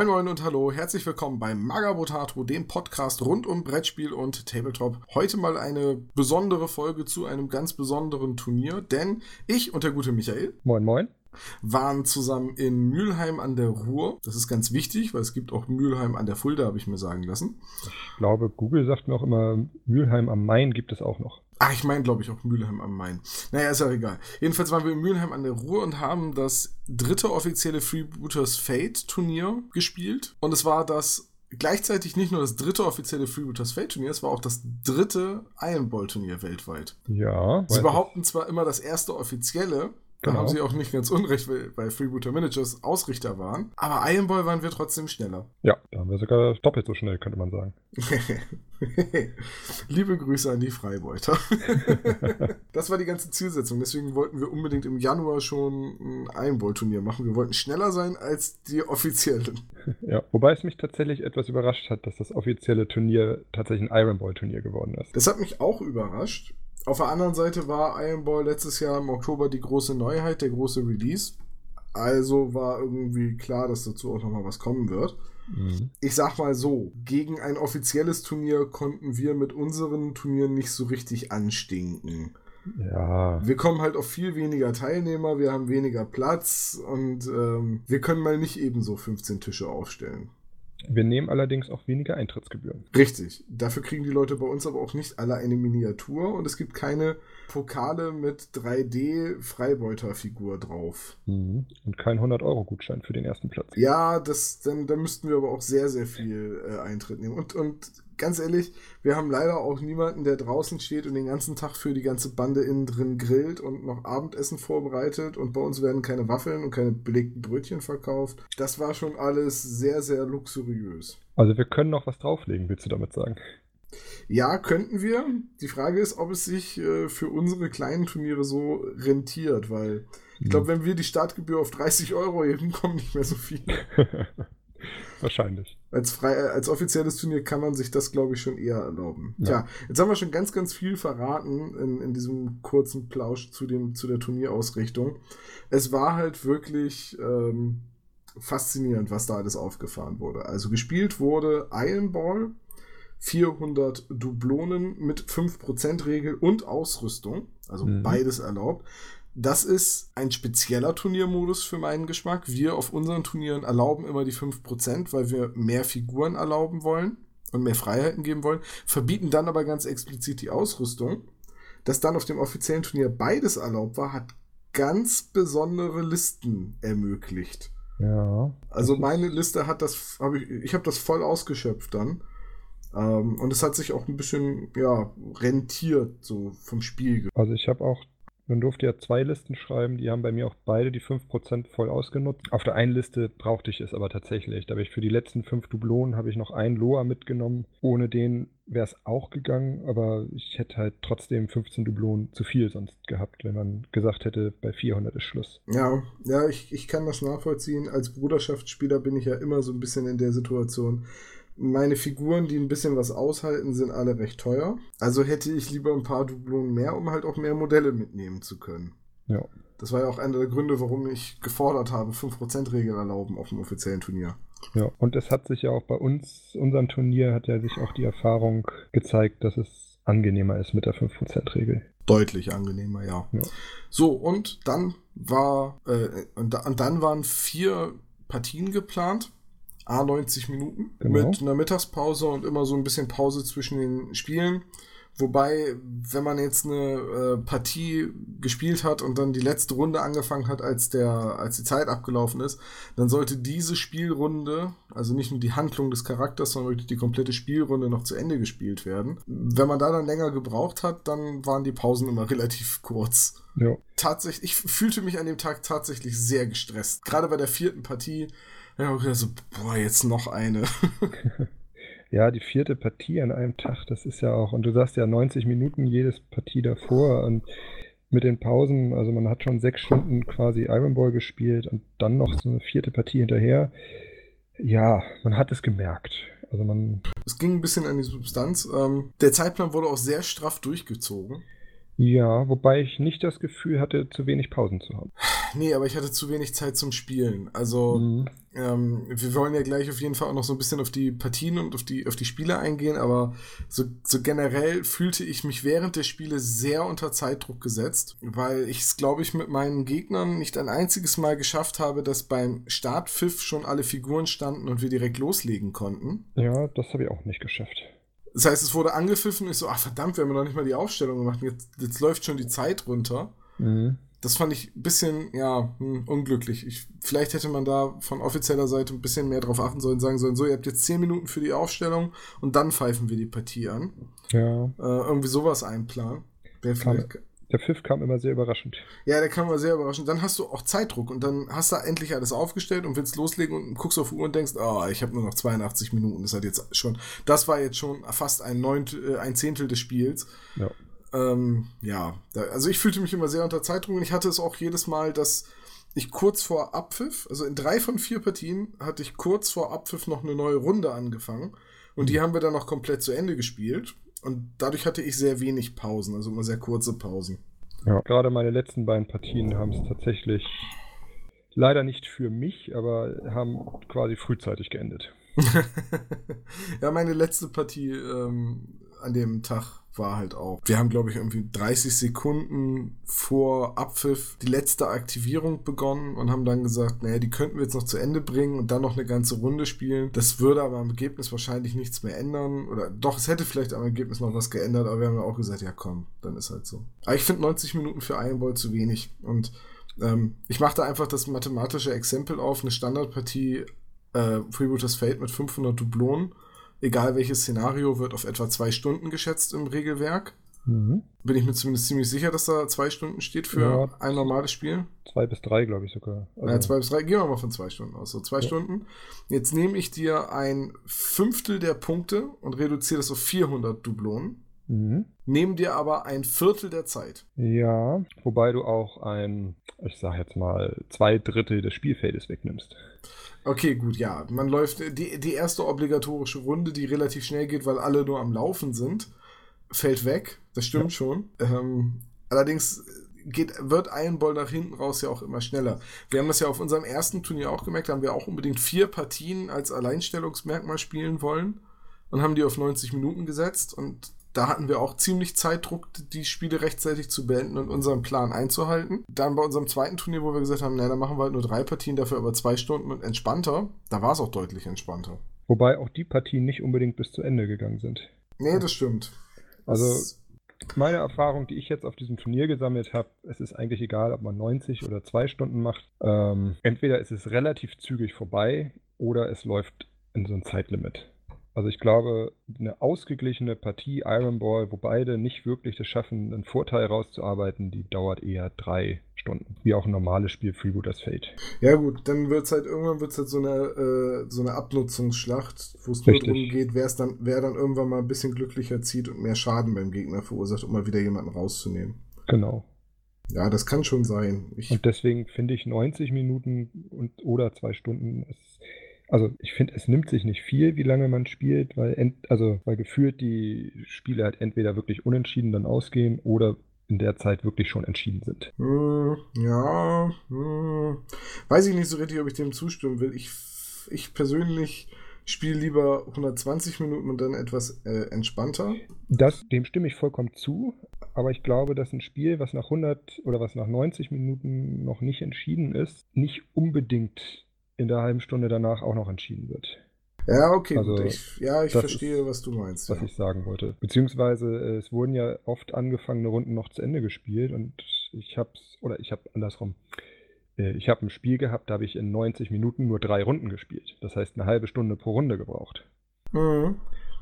Moin Moin und Hallo, herzlich willkommen beim Magabotato, dem Podcast rund um Brettspiel und Tabletop. Heute mal eine besondere Folge zu einem ganz besonderen Turnier, denn ich und der gute Michael. Moin Moin waren zusammen in Mülheim an der Ruhr. Das ist ganz wichtig, weil es gibt auch Mülheim an der Fulda, habe ich mir sagen lassen. Ich glaube, Google sagt mir auch immer, Mülheim am Main gibt es auch noch. Ach, ich meine, glaube ich, auch Mülheim am Main. Naja, ist ja egal. Jedenfalls waren wir in Mülheim an der Ruhr und haben das dritte offizielle Freebooters Fate Turnier gespielt. Und es war das gleichzeitig nicht nur das dritte offizielle Freebooters Fate Turnier, es war auch das dritte Iron Ball Turnier weltweit. Ja. Sie behaupten zwar immer das erste offizielle, da genau. haben sie auch nicht ganz unrecht, weil, Freebooter Managers Ausrichter waren. Aber Iron Ball waren wir trotzdem schneller. Ja, da haben wir sogar doppelt so schnell, könnte man sagen. Liebe Grüße an die Freibeuter. das war die ganze Zielsetzung. Deswegen wollten wir unbedingt im Januar schon ein Iron Ball Turnier machen. Wir wollten schneller sein als die offiziellen. Ja, wobei es mich tatsächlich etwas überrascht hat, dass das offizielle Turnier tatsächlich ein Iron Ball Turnier geworden ist. Das hat mich auch überrascht. Auf der anderen Seite war Iron Ball letztes Jahr im Oktober die große Neuheit, der große Release. Also war irgendwie klar, dass dazu auch nochmal was kommen wird. Mhm. Ich sag mal so, gegen ein offizielles Turnier konnten wir mit unseren Turnieren nicht so richtig anstinken. Ja. Wir kommen halt auf viel weniger Teilnehmer, wir haben weniger Platz und ähm, wir können mal nicht ebenso 15 Tische aufstellen. Wir nehmen allerdings auch weniger Eintrittsgebühren. Richtig. Dafür kriegen die Leute bei uns aber auch nicht alle eine Miniatur und es gibt keine Pokale mit 3D-Freibeuterfigur drauf. Mhm. Und kein 100-Euro-Gutschein für den ersten Platz. Ja, das, dann, da müssten wir aber auch sehr, sehr viel äh, Eintritt nehmen. Und, und ganz ehrlich, wir haben leider auch niemanden, der draußen steht und den ganzen Tag für die ganze Bande innen drin grillt und noch Abendessen vorbereitet. Und bei uns werden keine Waffeln und keine belegten Brötchen verkauft. Das war schon alles sehr, sehr luxuriös. Also wir können noch was drauflegen, willst du damit sagen? Ja, könnten wir. Die Frage ist, ob es sich äh, für unsere kleinen Turniere so rentiert, weil ich glaube, hm. wenn wir die Startgebühr auf 30 Euro heben, kommen nicht mehr so viele. Wahrscheinlich. Als, frei, äh, als offizielles Turnier kann man sich das, glaube ich, schon eher erlauben. Ja. Tja, jetzt haben wir schon ganz, ganz viel verraten in, in diesem kurzen Plausch zu, dem, zu der Turnierausrichtung. Es war halt wirklich ähm, faszinierend, was da alles aufgefahren wurde. Also gespielt wurde Iron Ball, 400 Dublonen mit 5% Regel und Ausrüstung, also mhm. beides erlaubt. Das ist ein spezieller Turniermodus für meinen Geschmack. Wir auf unseren Turnieren erlauben immer die 5%, weil wir mehr Figuren erlauben wollen und mehr Freiheiten geben wollen, verbieten dann aber ganz explizit die Ausrüstung. Dass dann auf dem offiziellen Turnier beides erlaubt war, hat ganz besondere Listen ermöglicht. Ja. Also meine Liste hat das, habe ich, ich habe das voll ausgeschöpft dann. Ähm, und es hat sich auch ein bisschen, ja, rentiert, so vom Spiel. Also ich habe auch man durfte ja zwei Listen schreiben, die haben bei mir auch beide die 5% voll ausgenutzt. Auf der einen Liste brauchte ich es aber tatsächlich. Da habe ich für die letzten fünf Dublonen habe ich noch einen Loa mitgenommen. Ohne den wäre es auch gegangen, aber ich hätte halt trotzdem 15 Dublonen zu viel sonst gehabt, wenn man gesagt hätte, bei 400 ist Schluss. Ja, ja, ich, ich kann das nachvollziehen. Als Bruderschaftsspieler bin ich ja immer so ein bisschen in der Situation meine Figuren, die ein bisschen was aushalten, sind alle recht teuer. Also hätte ich lieber ein paar Dublonen mehr, um halt auch mehr Modelle mitnehmen zu können. Ja. Das war ja auch einer der Gründe, warum ich gefordert habe, 5%-Regel erlauben auf dem offiziellen Turnier. Ja, und es hat sich ja auch bei uns, unserem Turnier, hat ja sich auch die Erfahrung gezeigt, dass es angenehmer ist mit der 5%-Regel. Deutlich angenehmer, ja. ja. So, und dann war, äh, und, und dann waren vier Partien geplant. A 90 Minuten genau. mit einer Mittagspause und immer so ein bisschen Pause zwischen den Spielen. Wobei, wenn man jetzt eine äh, Partie gespielt hat und dann die letzte Runde angefangen hat, als, der, als die Zeit abgelaufen ist, dann sollte diese Spielrunde, also nicht nur die Handlung des Charakters, sondern wirklich die komplette Spielrunde noch zu Ende gespielt werden. Wenn man da dann länger gebraucht hat, dann waren die Pausen immer relativ kurz. Ja. Tatsächlich, ich fühlte mich an dem Tag tatsächlich sehr gestresst. Gerade bei der vierten Partie ja, okay, so, boah, jetzt noch eine. ja, die vierte Partie an einem Tag, das ist ja auch, und du sagst ja 90 Minuten jedes Partie davor und mit den Pausen, also man hat schon sechs Stunden quasi Iron Ball gespielt und dann noch so eine vierte Partie hinterher. Ja, man hat es gemerkt. Also man. Es ging ein bisschen an die Substanz. Ähm, der Zeitplan wurde auch sehr straff durchgezogen. Ja, wobei ich nicht das Gefühl hatte, zu wenig Pausen zu haben. nee, aber ich hatte zu wenig Zeit zum Spielen. Also, mhm. ähm, wir wollen ja gleich auf jeden Fall auch noch so ein bisschen auf die Partien und auf die, auf die Spiele eingehen, aber so, so generell fühlte ich mich während der Spiele sehr unter Zeitdruck gesetzt, weil ich es, glaube ich, mit meinen Gegnern nicht ein einziges Mal geschafft habe, dass beim Startpfiff schon alle Figuren standen und wir direkt loslegen konnten. Ja, das habe ich auch nicht geschafft. Das heißt, es wurde angepfiffen und ich so, ach verdammt, wir haben noch nicht mal die Aufstellung gemacht. Jetzt, jetzt läuft schon die Zeit runter. Mhm. Das fand ich ein bisschen, ja, hm, unglücklich. Ich, vielleicht hätte man da von offizieller Seite ein bisschen mehr drauf achten sollen, sagen sollen, so, ihr habt jetzt 10 Minuten für die Aufstellung und dann pfeifen wir die Partie an. Ja. Äh, irgendwie sowas einplanen. Wäre vielleicht der Pfiff kam immer sehr überraschend. Ja, der kam immer sehr überraschend. Dann hast du auch Zeitdruck und dann hast du endlich alles aufgestellt und willst loslegen und guckst auf die Uhr und denkst, oh, ich habe nur noch 82 Minuten. Das hat jetzt schon, das war jetzt schon fast ein Neuntel, äh, ein Zehntel des Spiels. Ja. Ähm, ja, da, also ich fühlte mich immer sehr unter Zeitdruck und ich hatte es auch jedes Mal, dass ich kurz vor Abpfiff, also in drei von vier Partien, hatte ich kurz vor Abpfiff noch eine neue Runde angefangen und die mhm. haben wir dann noch komplett zu Ende gespielt. Und dadurch hatte ich sehr wenig Pausen, also immer sehr kurze Pausen. Ja, gerade meine letzten beiden Partien haben es tatsächlich leider nicht für mich, aber haben quasi frühzeitig geendet. ja, meine letzte Partie ähm, an dem Tag war halt auch. Wir haben, glaube ich, irgendwie 30 Sekunden vor Abpfiff die letzte Aktivierung begonnen und haben dann gesagt, naja, die könnten wir jetzt noch zu Ende bringen und dann noch eine ganze Runde spielen. Das würde aber am Ergebnis wahrscheinlich nichts mehr ändern. Oder doch, es hätte vielleicht am Ergebnis noch was geändert, aber wir haben ja auch gesagt, ja komm, dann ist halt so. Aber ich finde 90 Minuten für einen Ball zu wenig. Und ähm, ich mache da einfach das mathematische Exempel auf, eine Standardpartie äh, Freebooters Fate mit 500 Dublonen egal welches Szenario, wird auf etwa zwei Stunden geschätzt im Regelwerk. Mhm. Bin ich mir zumindest ziemlich sicher, dass da zwei Stunden steht für ja, ein normales Spiel. Zwei bis drei, glaube ich sogar. Also ja, zwei bis drei, gehen wir mal von zwei Stunden aus. So, zwei ja. Stunden. Jetzt nehme ich dir ein Fünftel der Punkte und reduziere das auf 400 Dublonen. Mhm. Nehmen dir aber ein Viertel der Zeit. Ja, wobei du auch ein, ich sag jetzt mal, zwei Drittel des Spielfeldes wegnimmst. Okay, gut, ja. Man läuft die, die erste obligatorische Runde, die relativ schnell geht, weil alle nur am Laufen sind, fällt weg. Das stimmt ja. schon. Ähm, allerdings geht, wird ein Ball nach hinten raus ja auch immer schneller. Wir haben das ja auf unserem ersten Turnier auch gemerkt, da haben wir auch unbedingt vier Partien als Alleinstellungsmerkmal spielen wollen und haben die auf 90 Minuten gesetzt und da hatten wir auch ziemlich Zeitdruck, die Spiele rechtzeitig zu beenden und unseren Plan einzuhalten. Dann bei unserem zweiten Turnier, wo wir gesagt haben, naja, dann machen wir halt nur drei Partien, dafür aber zwei Stunden und entspannter, da war es auch deutlich entspannter. Wobei auch die Partien nicht unbedingt bis zu Ende gegangen sind. Nee, das stimmt. Also meine Erfahrung, die ich jetzt auf diesem Turnier gesammelt habe, es ist eigentlich egal, ob man 90 oder zwei Stunden macht. Ähm, entweder ist es relativ zügig vorbei oder es läuft in so ein Zeitlimit. Also ich glaube, eine ausgeglichene Partie Iron Ball, wo beide nicht wirklich es schaffen, einen Vorteil rauszuarbeiten, die dauert eher drei Stunden. Wie auch ein normales Spiel Freebooters Fate. Ja gut, dann wird es halt irgendwann wird's halt so eine, äh, so eine Abnutzungsschlacht, wo es nur darum geht, wer dann, wer dann irgendwann mal ein bisschen glücklicher zieht und mehr Schaden beim Gegner verursacht, um mal wieder jemanden rauszunehmen. Genau. Ja, das kann schon sein. Ich und deswegen finde ich 90 Minuten und, oder zwei Stunden ist also ich finde, es nimmt sich nicht viel, wie lange man spielt, weil, ent, also, weil gefühlt die Spiele halt entweder wirklich unentschieden dann ausgehen oder in der Zeit wirklich schon entschieden sind. Hm, ja, hm. weiß ich nicht so richtig, ob ich dem zustimmen will. Ich, ich persönlich spiele lieber 120 Minuten und dann etwas äh, entspannter. Das, dem stimme ich vollkommen zu, aber ich glaube, dass ein Spiel, was nach 100 oder was nach 90 Minuten noch nicht entschieden ist, nicht unbedingt in der halben Stunde danach auch noch entschieden wird. Ja, okay, also, ich, ja, ich verstehe, ist, was du meinst. Was ja. ich sagen wollte. Beziehungsweise äh, es wurden ja oft angefangene Runden noch zu Ende gespielt und ich hab's, oder ich habe andersrum, äh, ich habe ein Spiel gehabt, da habe ich in 90 Minuten nur drei Runden gespielt. Das heißt eine halbe Stunde pro Runde gebraucht. Mhm.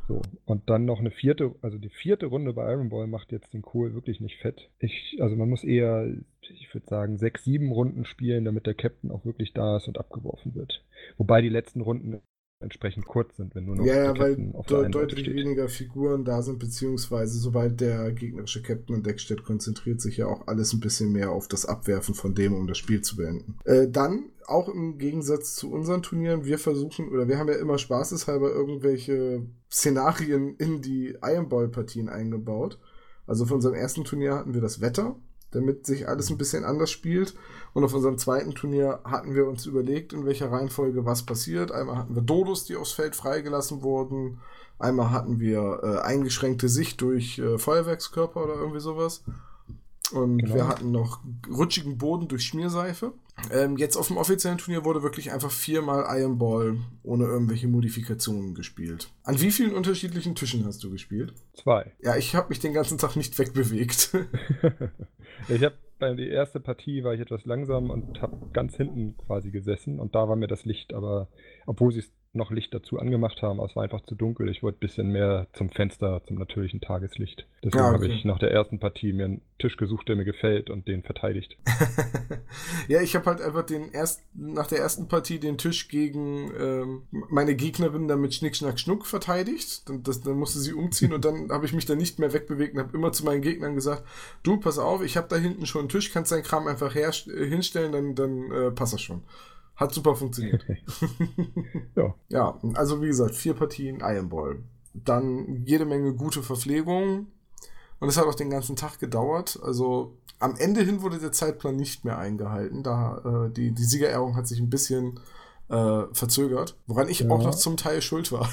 So, und dann noch eine vierte, also die vierte Runde bei Iron Ball macht jetzt den Kohl wirklich nicht fett. Ich, also man muss eher, ich würde sagen, sechs, sieben Runden spielen, damit der Captain auch wirklich da ist und abgeworfen wird. Wobei die letzten Runden entsprechend kurz sind, wenn nur noch ja, ja, weil de deutlich steht. weniger Figuren da sind, beziehungsweise sobald der gegnerische Captain in Deck steht, konzentriert sich ja auch alles ein bisschen mehr auf das Abwerfen von dem, um das Spiel zu beenden. Äh, dann, auch im Gegensatz zu unseren Turnieren, wir versuchen, oder wir haben ja immer spaßeshalber irgendwelche Szenarien in die Iron Ball Partien eingebaut. Also von unserem ersten Turnier hatten wir das Wetter, damit sich alles ein bisschen anders spielt. Und auf unserem zweiten Turnier hatten wir uns überlegt, in welcher Reihenfolge was passiert. Einmal hatten wir Dodos, die aufs Feld freigelassen wurden. Einmal hatten wir äh, eingeschränkte Sicht durch äh, Feuerwerkskörper oder irgendwie sowas. Und genau. wir hatten noch rutschigen Boden durch Schmierseife. Ähm, jetzt auf dem offiziellen Turnier wurde wirklich einfach viermal Iron Ball ohne irgendwelche Modifikationen gespielt. An wie vielen unterschiedlichen Tischen hast du gespielt? Zwei. Ja, ich habe mich den ganzen Tag nicht wegbewegt. ich habe bei der ersten Partie war ich etwas langsam und habe ganz hinten quasi gesessen und da war mir das Licht, aber obwohl sie es noch Licht dazu angemacht haben, aber es war einfach zu dunkel. Ich wollte ein bisschen mehr zum Fenster, zum natürlichen Tageslicht. Deswegen ja, okay. habe ich nach der ersten Partie mir einen Tisch gesucht, der mir gefällt und den verteidigt. ja, ich habe halt einfach den erst, nach der ersten Partie den Tisch gegen ähm, meine Gegnerin damit Schnick, Schnack, Schnuck verteidigt. Dann, das, dann musste sie umziehen und dann habe ich mich dann nicht mehr wegbewegt und habe immer zu meinen Gegnern gesagt, du, pass auf, ich habe da hinten schon einen Tisch, kannst deinen Kram einfach her, hinstellen, dann, dann äh, passt das schon. Hat super funktioniert. ja. ja, also wie gesagt, vier Partien Iron Ball. Dann jede Menge gute Verpflegung. Und es hat auch den ganzen Tag gedauert. Also am Ende hin wurde der Zeitplan nicht mehr eingehalten. Da äh, die, die Siegerehrung hat sich ein bisschen äh, verzögert, woran ich ja. auch noch zum Teil schuld war.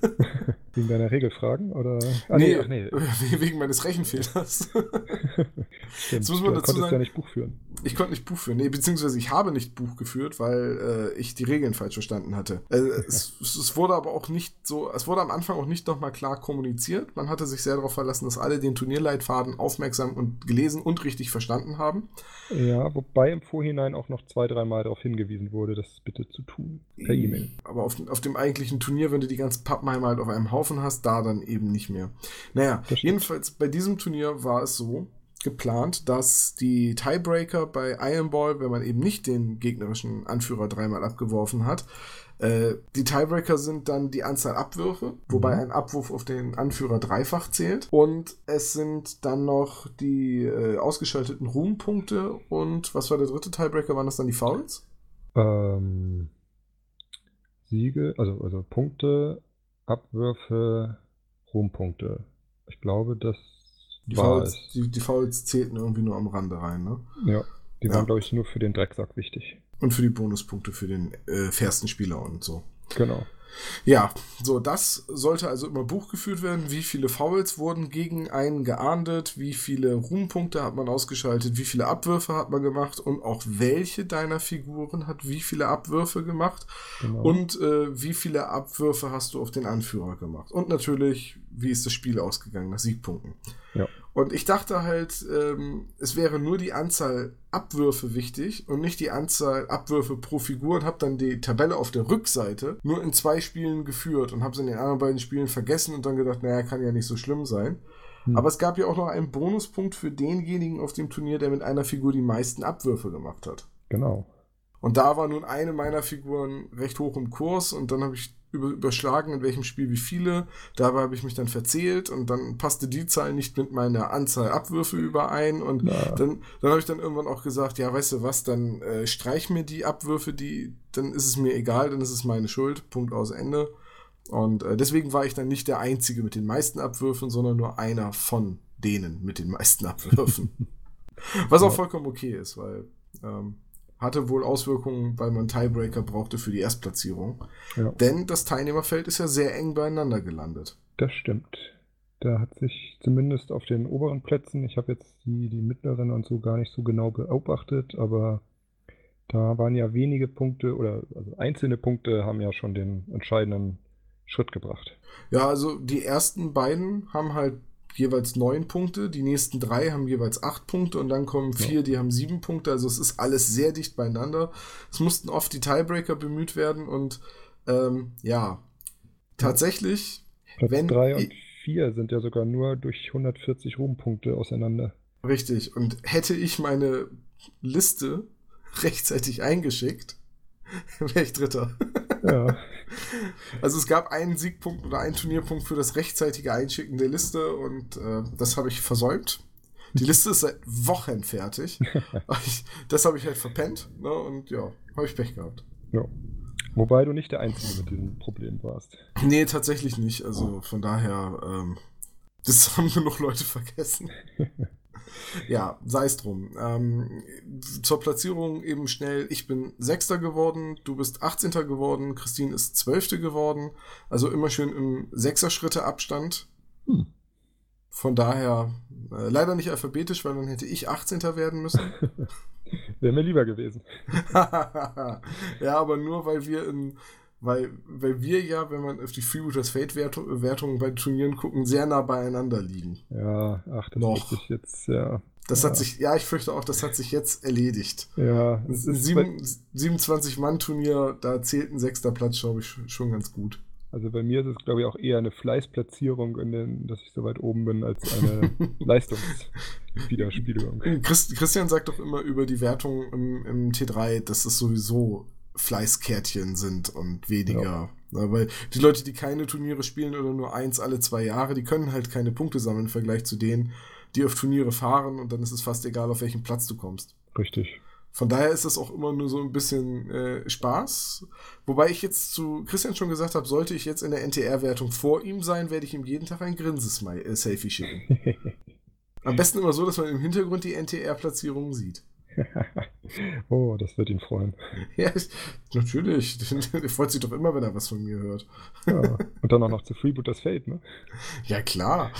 Wegen deiner Regelfragen? Oder? Ah, nee, nee, nee. wegen meines Rechenfehlers. Jetzt muss man dazu sagen, ja nicht Buch führen. Ich konnte nicht Buch führen. Nee, beziehungsweise ich habe nicht Buch geführt, weil äh, ich die Regeln falsch verstanden hatte. Äh, es, es, wurde aber auch nicht so, es wurde am Anfang auch nicht nochmal klar kommuniziert. Man hatte sich sehr darauf verlassen, dass alle den Turnierleitfaden aufmerksam und gelesen und richtig verstanden haben. Ja, wobei im Vorhinein auch noch zwei, dreimal darauf hingewiesen wurde, das bitte zu tun. Per E-Mail. Aber auf, auf dem eigentlichen Turnier, wenn du die ganzen Pappenheimer halt auf einem Haufen hast, da dann eben nicht mehr. Naja, jedenfalls bei diesem Turnier war es so, geplant, dass die Tiebreaker bei Iron Ball, wenn man eben nicht den gegnerischen Anführer dreimal abgeworfen hat, äh, die Tiebreaker sind dann die Anzahl Abwürfe, wobei mhm. ein Abwurf auf den Anführer dreifach zählt. Und es sind dann noch die äh, ausgeschalteten Ruhmpunkte und was war der dritte Tiebreaker? Waren das dann die Fouls? Ähm, Siege, also, also Punkte, Abwürfe, Ruhmpunkte. Ich glaube, das die Fouls, die, die Fouls zählten irgendwie nur am Rande rein, ne? Ja, die ja. waren, glaube ich, nur für den Drecksack wichtig. Und für die Bonuspunkte für den äh, fairsten Spieler und so. Genau. Ja, so, das sollte also immer Buch geführt werden. Wie viele Fouls wurden gegen einen geahndet? Wie viele Ruhmpunkte hat man ausgeschaltet? Wie viele Abwürfe hat man gemacht? Und auch welche deiner Figuren hat wie viele Abwürfe gemacht? Genau. Und äh, wie viele Abwürfe hast du auf den Anführer gemacht? Und natürlich, wie ist das Spiel ausgegangen nach Siegpunkten? Ja. Und ich dachte halt, ähm, es wäre nur die Anzahl Abwürfe wichtig und nicht die Anzahl Abwürfe pro Figur und habe dann die Tabelle auf der Rückseite nur in zwei Spielen geführt und habe es in den anderen beiden Spielen vergessen und dann gedacht, naja, kann ja nicht so schlimm sein. Hm. Aber es gab ja auch noch einen Bonuspunkt für denjenigen auf dem Turnier, der mit einer Figur die meisten Abwürfe gemacht hat. Genau. Und da war nun eine meiner Figuren recht hoch im Kurs und dann habe ich über, überschlagen, in welchem Spiel wie viele. Dabei habe ich mich dann verzählt und dann passte die Zahl nicht mit meiner Anzahl Abwürfe überein. Und ja. dann, dann habe ich dann irgendwann auch gesagt, ja, weißt du was, dann äh, streich mir die Abwürfe, die, dann ist es mir egal, dann ist es meine Schuld. Punkt aus Ende. Und äh, deswegen war ich dann nicht der Einzige mit den meisten Abwürfen, sondern nur einer von denen mit den meisten Abwürfen. Was auch vollkommen okay ist, weil ähm, hatte wohl Auswirkungen, weil man Tiebreaker brauchte für die Erstplatzierung. Ja. Denn das Teilnehmerfeld ist ja sehr eng beieinander gelandet. Das stimmt. Da hat sich zumindest auf den oberen Plätzen, ich habe jetzt die, die mittleren und so gar nicht so genau beobachtet, aber da waren ja wenige Punkte oder also einzelne Punkte haben ja schon den entscheidenden Schritt gebracht. Ja, also die ersten beiden haben halt jeweils neun Punkte, die nächsten drei haben jeweils acht Punkte und dann kommen vier, ja. die haben sieben Punkte. Also es ist alles sehr dicht beieinander. Es mussten oft die Tiebreaker bemüht werden und ähm, ja, tatsächlich, Platz wenn. Drei und vier sind ja sogar nur durch 140 Ruhmpunkte auseinander. Richtig. Und hätte ich meine Liste rechtzeitig eingeschickt, wäre ich Dritter. Ja. Also es gab einen Siegpunkt oder einen Turnierpunkt für das rechtzeitige Einschicken der Liste und äh, das habe ich versäumt. Die Liste ist seit Wochen fertig. das habe ich halt verpennt ne? und ja, habe ich Pech gehabt. Ja. Wobei du nicht der Einzige mit diesem Problem warst. Nee, tatsächlich nicht. Also von daher, ähm, das haben genug Leute vergessen. ja, sei es drum. Ähm, zur Platzierung eben schnell. Ich bin Sechster geworden, du bist 18. geworden, Christine ist Zwölfte geworden. Also immer schön im Sechser-Schritte Abstand. Hm. Von daher äh, leider nicht alphabetisch, weil dann hätte ich 18. werden müssen. Wäre mir lieber gewesen. ja, aber nur weil wir in weil, weil wir ja, wenn man auf die Freebooters Fate-Wertungen bei Turnieren gucken, sehr nah beieinander liegen. Ja, ach, das Noch. sich jetzt, ja. Das ja. hat sich, ja, ich fürchte auch, das hat sich jetzt erledigt. Ja. Ist ein 27-Mann-Turnier, da zählt ein sechster Platz, glaube ich, schon ganz gut. Also bei mir ist es, glaube ich, auch eher eine Fleißplatzierung, in den, dass ich so weit oben bin, als eine Leistungswiderspiegelung. Christian sagt doch immer über die Wertung im, im T3, dass es sowieso Fleißkärtchen sind und weniger. Ja. Na, weil die Leute, die keine Turniere spielen oder nur eins alle zwei Jahre, die können halt keine Punkte sammeln im Vergleich zu denen, die auf Turniere fahren und dann ist es fast egal, auf welchen Platz du kommst. Richtig. Von daher ist es auch immer nur so ein bisschen äh, Spaß. Wobei ich jetzt zu Christian schon gesagt habe, sollte ich jetzt in der NTR-Wertung vor ihm sein, werde ich ihm jeden Tag ein Grinsesmile-Selfie äh, schicken. Am besten immer so, dass man im Hintergrund die NTR-Platzierung sieht. oh, das wird ihn freuen. Ja, natürlich. Er freut sich doch immer, wenn er was von mir hört. Ja, und dann auch noch zu Freebooters Fate, ne? Ja, klar.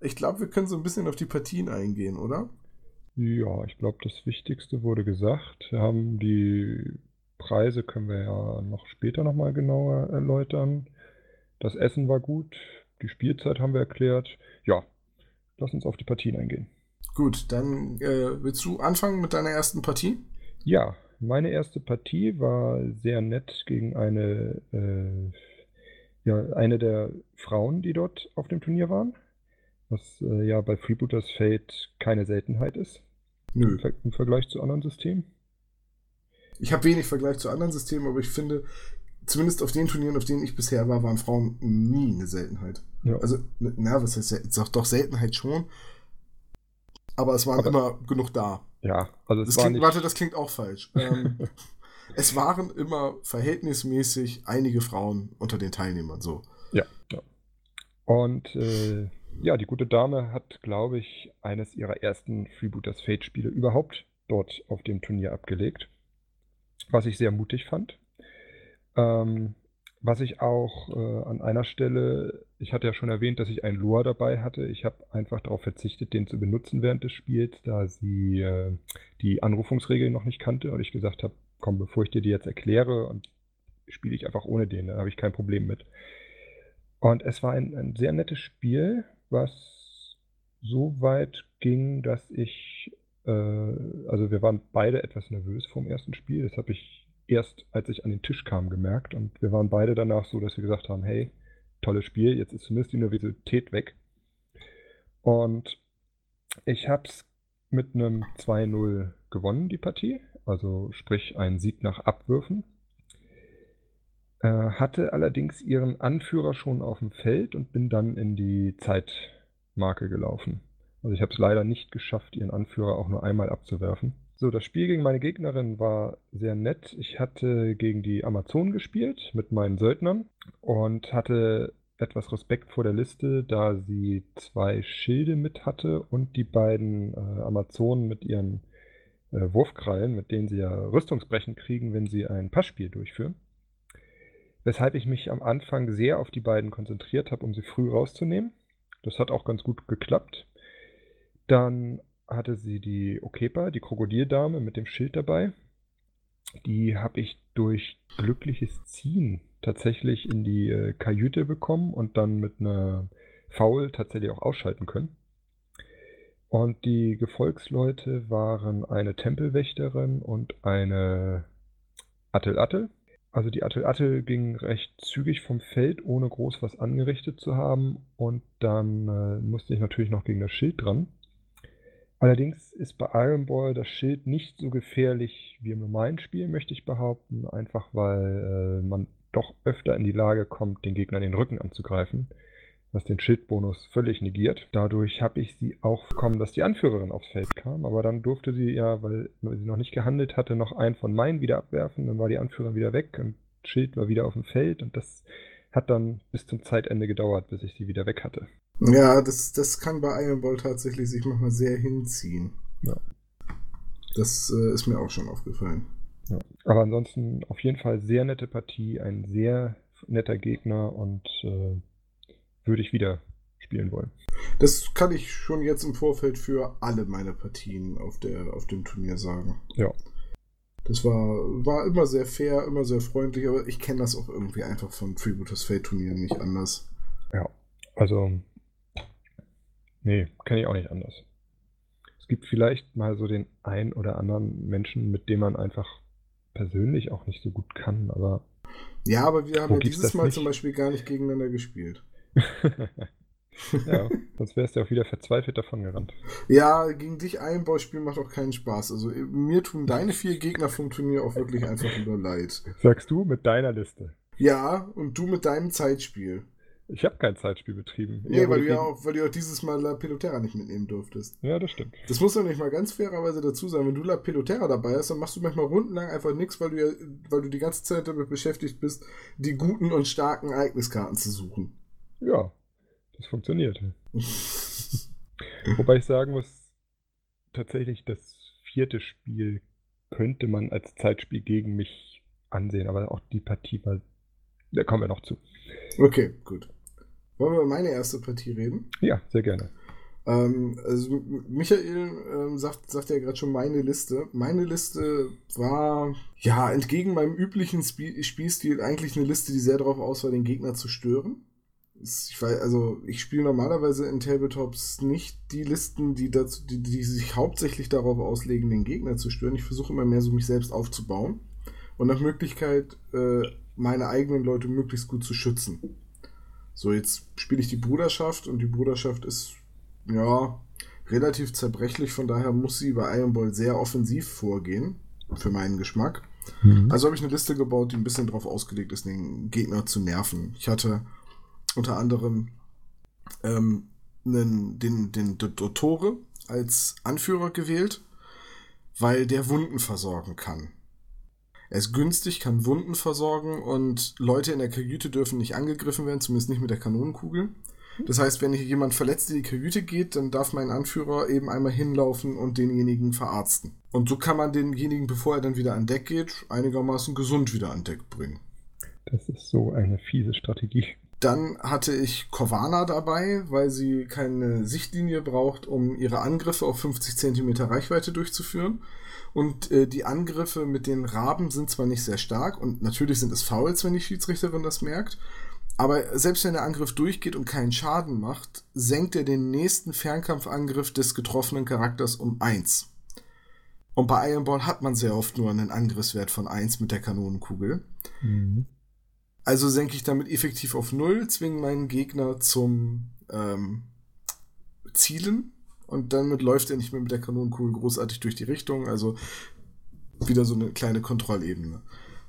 ich glaube, wir können so ein bisschen auf die Partien eingehen, oder? Ja, ich glaube, das Wichtigste wurde gesagt. Wir haben die Preise, können wir ja noch später nochmal genauer erläutern. Das Essen war gut, die Spielzeit haben wir erklärt. Ja, lass uns auf die Partien eingehen. Gut, dann äh, willst du anfangen mit deiner ersten Partie? Ja, meine erste Partie war sehr nett gegen eine, äh, ja, eine der Frauen, die dort auf dem Turnier waren. Was äh, ja bei Freebooters Fate keine Seltenheit ist. Nö. Im, Ver Im, Vergleich zu anderen Systemen. Ich habe wenig Vergleich zu anderen Systemen, aber ich finde, zumindest auf den Turnieren, auf denen ich bisher war, waren Frauen nie eine Seltenheit. Ja. Also, na, was heißt ja, doch Seltenheit schon, aber es waren aber, immer genug da. Ja, also es das war klingt, nicht... Warte, das klingt auch falsch. Ähm, es waren immer verhältnismäßig einige Frauen unter den Teilnehmern, so. Ja, ja. Und äh, ja, die gute Dame hat, glaube ich, eines ihrer ersten Freebooters Fate-Spiele überhaupt dort auf dem Turnier abgelegt. Was ich sehr mutig fand. Ähm, was ich auch äh, an einer Stelle, ich hatte ja schon erwähnt, dass ich einen Lure dabei hatte. Ich habe einfach darauf verzichtet, den zu benutzen während des Spiels, da sie äh, die Anrufungsregeln noch nicht kannte und ich gesagt habe, komm, bevor ich dir die jetzt erkläre und spiele ich einfach ohne den, da habe ich kein Problem mit. Und es war ein, ein sehr nettes Spiel, was so weit ging, dass ich, äh, also wir waren beide etwas nervös vom ersten Spiel. Das habe ich erst, als ich an den Tisch kam, gemerkt. Und wir waren beide danach so, dass wir gesagt haben, hey, tolles Spiel, jetzt ist zumindest die Nervosität weg. Und ich habe es mit einem 2-0 gewonnen, die Partie. Also sprich ein Sieg nach Abwürfen. Äh, hatte allerdings ihren Anführer schon auf dem Feld und bin dann in die Zeitmarke gelaufen. Also ich habe es leider nicht geschafft, ihren Anführer auch nur einmal abzuwerfen. So, das Spiel gegen meine Gegnerin war sehr nett. Ich hatte gegen die Amazonen gespielt mit meinen Söldnern und hatte etwas Respekt vor der Liste, da sie zwei Schilde mit hatte und die beiden äh, Amazonen mit ihren äh, Wurfkrallen, mit denen sie ja Rüstungsbrechen kriegen, wenn sie ein Passspiel durchführen. Weshalb ich mich am Anfang sehr auf die beiden konzentriert habe, um sie früh rauszunehmen. Das hat auch ganz gut geklappt. Dann hatte sie die Okepa, die Krokodildame mit dem Schild dabei. Die habe ich durch glückliches Ziehen tatsächlich in die äh, Kajüte bekommen und dann mit einer Faul tatsächlich auch ausschalten können. Und die Gefolgsleute waren eine Tempelwächterin und eine Attel Attel. Also die Attel Attel ging recht zügig vom Feld, ohne groß was angerichtet zu haben. Und dann äh, musste ich natürlich noch gegen das Schild dran. Allerdings ist bei Iron Ball das Schild nicht so gefährlich wie im normalen Spiel, möchte ich behaupten, einfach weil äh, man doch öfter in die Lage kommt, den Gegner den Rücken anzugreifen, was den Schildbonus völlig negiert. Dadurch habe ich sie auch bekommen, dass die Anführerin aufs Feld kam, aber dann durfte sie ja, weil sie noch nicht gehandelt hatte, noch einen von meinen wieder abwerfen, dann war die Anführerin wieder weg und Schild war wieder auf dem Feld und das hat dann bis zum Zeitende gedauert, bis ich sie wieder weg hatte. Ja, das, das kann bei Iron Ball tatsächlich sich manchmal sehr hinziehen. Ja. Das äh, ist mir auch schon aufgefallen. Ja. Aber ansonsten auf jeden Fall sehr nette Partie, ein sehr netter Gegner und äh, würde ich wieder spielen wollen. Das kann ich schon jetzt im Vorfeld für alle meine Partien auf, der, auf dem Turnier sagen. Ja. Das war, war immer sehr fair, immer sehr freundlich, aber ich kenne das auch irgendwie einfach von Freebooters Fate Turnieren nicht anders. Ja, also, nee, kenne ich auch nicht anders. Es gibt vielleicht mal so den ein oder anderen Menschen, mit dem man einfach persönlich auch nicht so gut kann, aber. Ja, aber wir haben ja dieses Mal nicht? zum Beispiel gar nicht gegeneinander gespielt. ja, sonst wärst du auch wieder verzweifelt davon gerannt. Ja, gegen dich ein Ballspiel macht auch keinen Spaß. Also mir tun deine vier Gegner vom Turnier auch wirklich einfach nur leid. Sagst du mit deiner Liste? Ja, und du mit deinem Zeitspiel. Ich habe kein Zeitspiel betrieben. Nee, weil du, ja auch, weil du auch dieses Mal La Pelotera nicht mitnehmen durftest. Ja, das stimmt. Das muss man nicht mal ganz fairerweise dazu sagen. Wenn du La Pelotera dabei hast, dann machst du manchmal rundenlang einfach nichts, weil du ja, weil du die ganze Zeit damit beschäftigt bist, die guten und starken Ereigniskarten zu suchen. Ja, das funktioniert. Wobei ich sagen muss, tatsächlich das vierte Spiel könnte man als Zeitspiel gegen mich ansehen, aber auch die Partie war, da kommen wir noch zu. Okay, gut. Wollen wir über meine erste Partie reden? Ja, sehr gerne. Ähm, also Michael ähm, sagt, sagt ja gerade schon meine Liste. Meine Liste war, ja, entgegen meinem üblichen Sp Spielstil eigentlich eine Liste, die sehr darauf aus war, den Gegner zu stören. Ich weiß, also ich spiele normalerweise in Tabletops nicht die Listen, die, dazu, die, die sich hauptsächlich darauf auslegen, den Gegner zu stören. Ich versuche immer mehr so mich selbst aufzubauen und nach Möglichkeit äh, meine eigenen Leute möglichst gut zu schützen. So, jetzt spiele ich die Bruderschaft und die Bruderschaft ist, ja, relativ zerbrechlich, von daher muss sie bei Iron Ball sehr offensiv vorgehen, für meinen Geschmack. Mhm. Also habe ich eine Liste gebaut, die ein bisschen darauf ausgelegt ist, den Gegner zu nerven. Ich hatte unter anderem ähm, einen, den, den Dottore als Anführer gewählt, weil der Wunden versorgen kann. Er ist günstig, kann Wunden versorgen und Leute in der Kajüte dürfen nicht angegriffen werden, zumindest nicht mit der Kanonenkugel. Das heißt, wenn hier jemand verletzt in die Kajüte geht, dann darf mein Anführer eben einmal hinlaufen und denjenigen verarzten. Und so kann man denjenigen, bevor er dann wieder an Deck geht, einigermaßen gesund wieder an Deck bringen. Das ist so eine fiese Strategie. Dann hatte ich Kovana dabei, weil sie keine Sichtlinie braucht, um ihre Angriffe auf 50 cm Reichweite durchzuführen. Und äh, die Angriffe mit den Raben sind zwar nicht sehr stark und natürlich sind es Fouls, wenn die Schiedsrichterin das merkt. Aber selbst wenn der Angriff durchgeht und keinen Schaden macht, senkt er den nächsten Fernkampfangriff des getroffenen Charakters um 1. Und bei Iron Ball hat man sehr oft nur einen Angriffswert von 1 mit der Kanonenkugel. Mhm. Also senke ich damit effektiv auf 0, zwinge meinen Gegner zum ähm, Zielen und damit läuft er nicht mehr mit der Kanonenkugel großartig durch die Richtung. Also wieder so eine kleine Kontrollebene.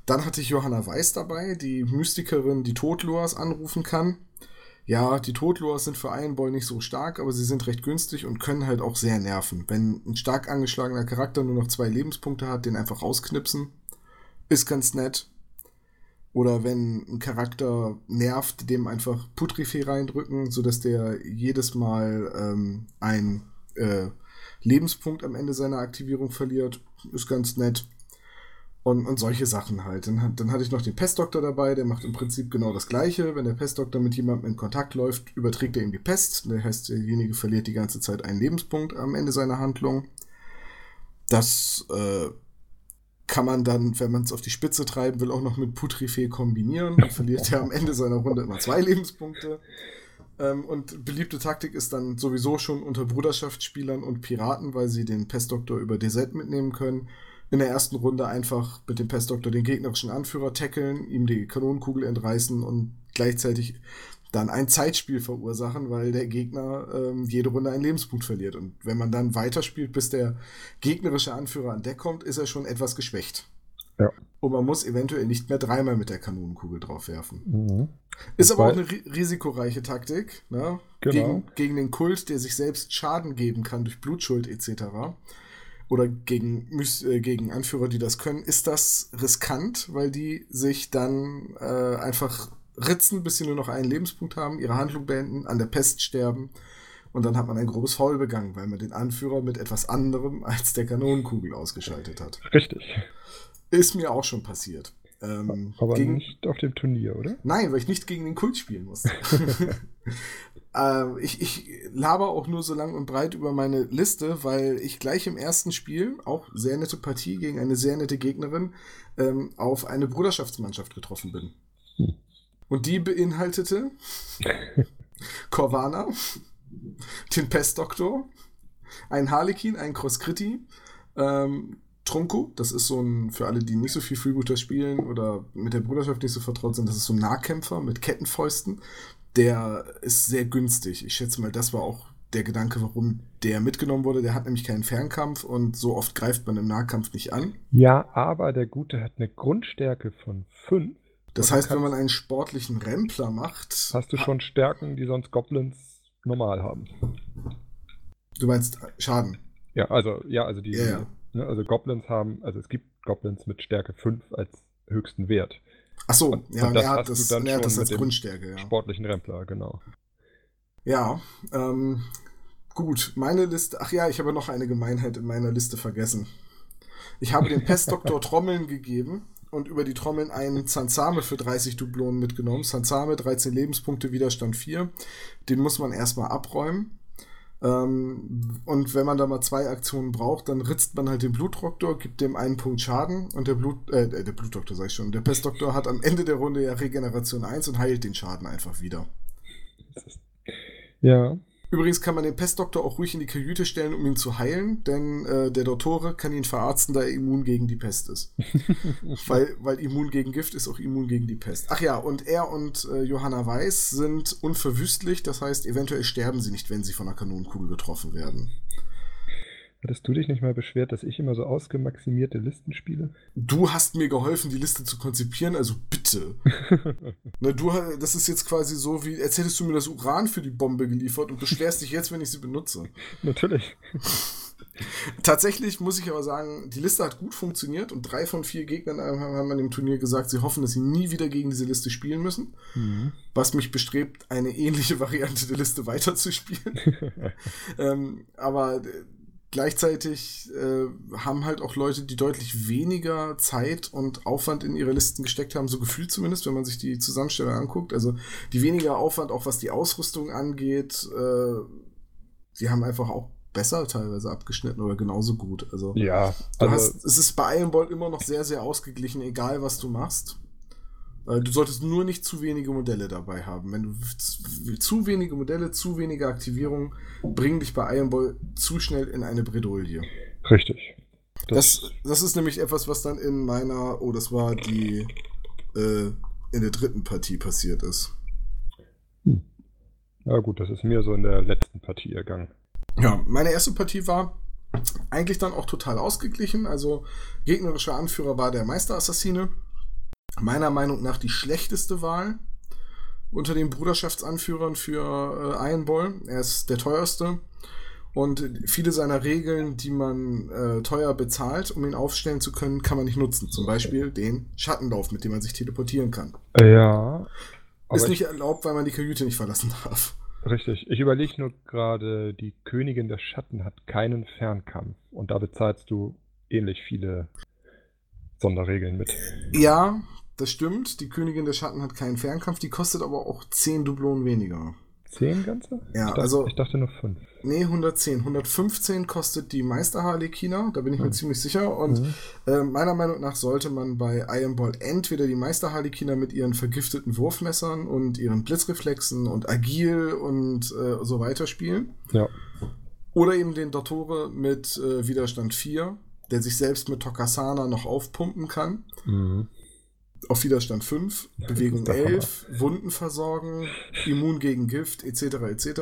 Dann hatte ich Johanna Weiß dabei, die Mystikerin, die Todloas anrufen kann. Ja, die Todloas sind für Iron Ball nicht so stark, aber sie sind recht günstig und können halt auch sehr nerven. Wenn ein stark angeschlagener Charakter nur noch zwei Lebenspunkte hat, den einfach rausknipsen. Ist ganz nett. Oder wenn ein Charakter nervt, dem einfach Putrifee reindrücken, sodass der jedes Mal ähm, ein äh, Lebenspunkt am Ende seiner Aktivierung verliert. Ist ganz nett. Und, und solche Sachen halt. Dann, dann hatte ich noch den Pestdoktor dabei, der macht im Prinzip genau das Gleiche. Wenn der Pestdoktor mit jemandem in Kontakt läuft, überträgt er ihm die Pest. Das heißt, derjenige verliert die ganze Zeit einen Lebenspunkt am Ende seiner Handlung. Das äh, kann man dann, wenn man es auf die Spitze treiben will, auch noch mit Putrifee kombinieren. Dann verliert er am Ende seiner Runde immer zwei Lebenspunkte. Ähm, und beliebte Taktik ist dann sowieso schon unter Bruderschaftsspielern und Piraten, weil sie den Pestdoktor über DZ mitnehmen können. In der ersten Runde einfach mit dem Pestdoktor den gegnerischen Anführer tackeln, ihm die Kanonenkugel entreißen und gleichzeitig dann ein Zeitspiel verursachen, weil der Gegner ähm, jede Runde einen Lebenspunkt verliert. Und wenn man dann weiterspielt, bis der gegnerische Anführer an Deck kommt, ist er schon etwas geschwächt. Ja. Und man muss eventuell nicht mehr dreimal mit der Kanonenkugel drauf werfen. Mhm. Ist aber auch eine ri risikoreiche Taktik, ne? Genau. Gegen, gegen den Kult, der sich selbst Schaden geben kann durch Blutschuld etc. Oder gegen, äh, gegen Anführer, die das können, ist das riskant, weil die sich dann äh, einfach ritzen, bis sie nur noch einen Lebenspunkt haben, ihre Handlung beenden, an der Pest sterben. Und dann hat man ein grobes Foul begangen, weil man den Anführer mit etwas anderem als der Kanonenkugel ausgeschaltet hat. Richtig. Ist mir auch schon passiert. Ähm, Aber gegen, nicht auf dem Turnier, oder? Nein, weil ich nicht gegen den Kult spielen musste. äh, ich, ich laber auch nur so lang und breit über meine Liste, weil ich gleich im ersten Spiel, auch sehr nette Partie gegen eine sehr nette Gegnerin, ähm, auf eine Bruderschaftsmannschaft getroffen bin. Hm. Und die beinhaltete Corvana, den Pestdoktor, ein Harlekin, ein Crosscritti, ähm, Trunko, das ist so ein, für alle, die nicht so viel Freebooter spielen oder mit der Bruderschaft nicht so vertraut sind, das ist so ein Nahkämpfer mit Kettenfäusten. Der ist sehr günstig. Ich schätze mal, das war auch der Gedanke, warum der mitgenommen wurde. Der hat nämlich keinen Fernkampf und so oft greift man im Nahkampf nicht an. Ja, aber der Gute hat eine Grundstärke von 5. Das heißt, wenn man einen sportlichen Rempler macht. Hast du schon Stärken, die sonst Goblins normal haben. Du meinst Schaden? Ja, also, ja, also die. Ja. Ne, also Goblins haben, also es gibt Goblins mit Stärke 5 als höchsten Wert. Ach so, und, ja, und das er hat das, er hat das als Grundstärke, ja. Sportlichen Rempler, genau. Ja, ähm, gut, meine Liste, ach ja, ich habe noch eine Gemeinheit in meiner Liste vergessen. Ich habe dem Pestdoktor Trommeln gegeben und über die Trommeln einen Zanzame für 30 Dublonen mitgenommen. Zanzame, 13 Lebenspunkte, Widerstand 4. Den muss man erstmal abräumen. Ähm, und wenn man da mal zwei Aktionen braucht, dann ritzt man halt den Blutdoktor, gibt dem einen Punkt Schaden und der Blut, äh, der Blutdoktor sag ich schon, der Pestdoktor hat am Ende der Runde ja Regeneration 1 und heilt den Schaden einfach wieder. Ja. Übrigens kann man den Pestdoktor auch ruhig in die Kajüte stellen, um ihn zu heilen, denn äh, der Dottore kann ihn verarzten, da er immun gegen die Pest ist. weil, weil immun gegen Gift ist auch immun gegen die Pest. Ach ja, und er und äh, Johanna Weiß sind unverwüstlich, das heißt, eventuell sterben sie nicht, wenn sie von einer Kanonenkugel getroffen werden. Hattest du dich nicht mal beschwert, dass ich immer so ausgemaximierte Listen spiele? Du hast mir geholfen, die Liste zu konzipieren, also bitte. Na, du, das ist jetzt quasi so, wie als hättest du mir das Uran für die Bombe geliefert und beschwerst dich jetzt, wenn ich sie benutze. Natürlich. Tatsächlich muss ich aber sagen, die Liste hat gut funktioniert und drei von vier Gegnern haben an dem Turnier gesagt, sie hoffen, dass sie nie wieder gegen diese Liste spielen müssen. Mhm. Was mich bestrebt, eine ähnliche Variante der Liste weiterzuspielen. ähm, aber Gleichzeitig äh, haben halt auch Leute, die deutlich weniger Zeit und Aufwand in ihre Listen gesteckt haben, so gefühlt zumindest, wenn man sich die Zusammenstellung anguckt. Also die weniger Aufwand, auch was die Ausrüstung angeht, äh, die haben einfach auch besser teilweise abgeschnitten oder genauso gut. Also, ja, also hast, es ist bei Iron Ball immer noch sehr, sehr ausgeglichen, egal was du machst. Äh, du solltest nur nicht zu wenige Modelle dabei haben. Wenn du zu wenige Modelle, zu wenige Aktivierung bringen dich bei Iron Ball zu schnell in eine Bredouille. Richtig. Das, das, das, ist nämlich etwas, was dann in meiner, oh, das war die äh, in der dritten Partie passiert ist. Hm. Ja gut, das ist mir so in der letzten Partie ergangen. Ja, meine erste Partie war eigentlich dann auch total ausgeglichen. Also gegnerischer Anführer war der Meisterassassine meiner Meinung nach die schlechteste Wahl unter den Bruderschaftsanführern für äh, Iron Ball. Er ist der teuerste und viele seiner Regeln, die man äh, teuer bezahlt, um ihn aufstellen zu können, kann man nicht nutzen. Zum Beispiel den Schattenlauf, mit dem man sich teleportieren kann. Ja. Ist nicht erlaubt, weil man die Kajüte nicht verlassen darf. Richtig. Ich überlege nur gerade, die Königin der Schatten hat keinen Fernkampf und da bezahlst du ähnlich viele Sonderregeln mit. Ja, das stimmt, die Königin der Schatten hat keinen Fernkampf, die kostet aber auch 10 Dublonen weniger. 10 ganze? Ja, ich dachte, also. Ich dachte nur 5. Nee, 110. 115 kostet die Meisterharlekina, da bin ich mir hm. ziemlich sicher. Und mhm. äh, meiner Meinung nach sollte man bei Iron Ball entweder die Meisterharlekina mit ihren vergifteten Wurfmessern und ihren Blitzreflexen und Agil und äh, so weiter spielen. Ja. Oder eben den Dottore mit äh, Widerstand 4, der sich selbst mit Tokasana noch aufpumpen kann. Mhm auf Widerstand 5, Bewegung 11, Wunden versorgen, immun gegen Gift, etc. etc.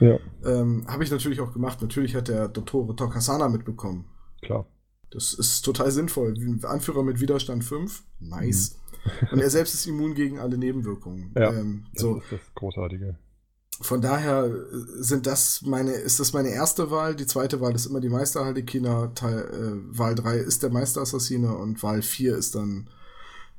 Ja. Ähm, Habe ich natürlich auch gemacht. Natürlich hat der Dottore Tokasana mitbekommen. Klar. Das ist total sinnvoll. Anführer mit Widerstand 5, nice. Mhm. Und er selbst ist immun gegen alle Nebenwirkungen. Ja, ähm, so. das ist das Großartige. Von daher äh, sind das meine, ist das meine erste Wahl. Die zweite Wahl ist immer die Meisterhaldekina. Teil, äh, Wahl 3 ist der Meisterassassine und Wahl 4 ist dann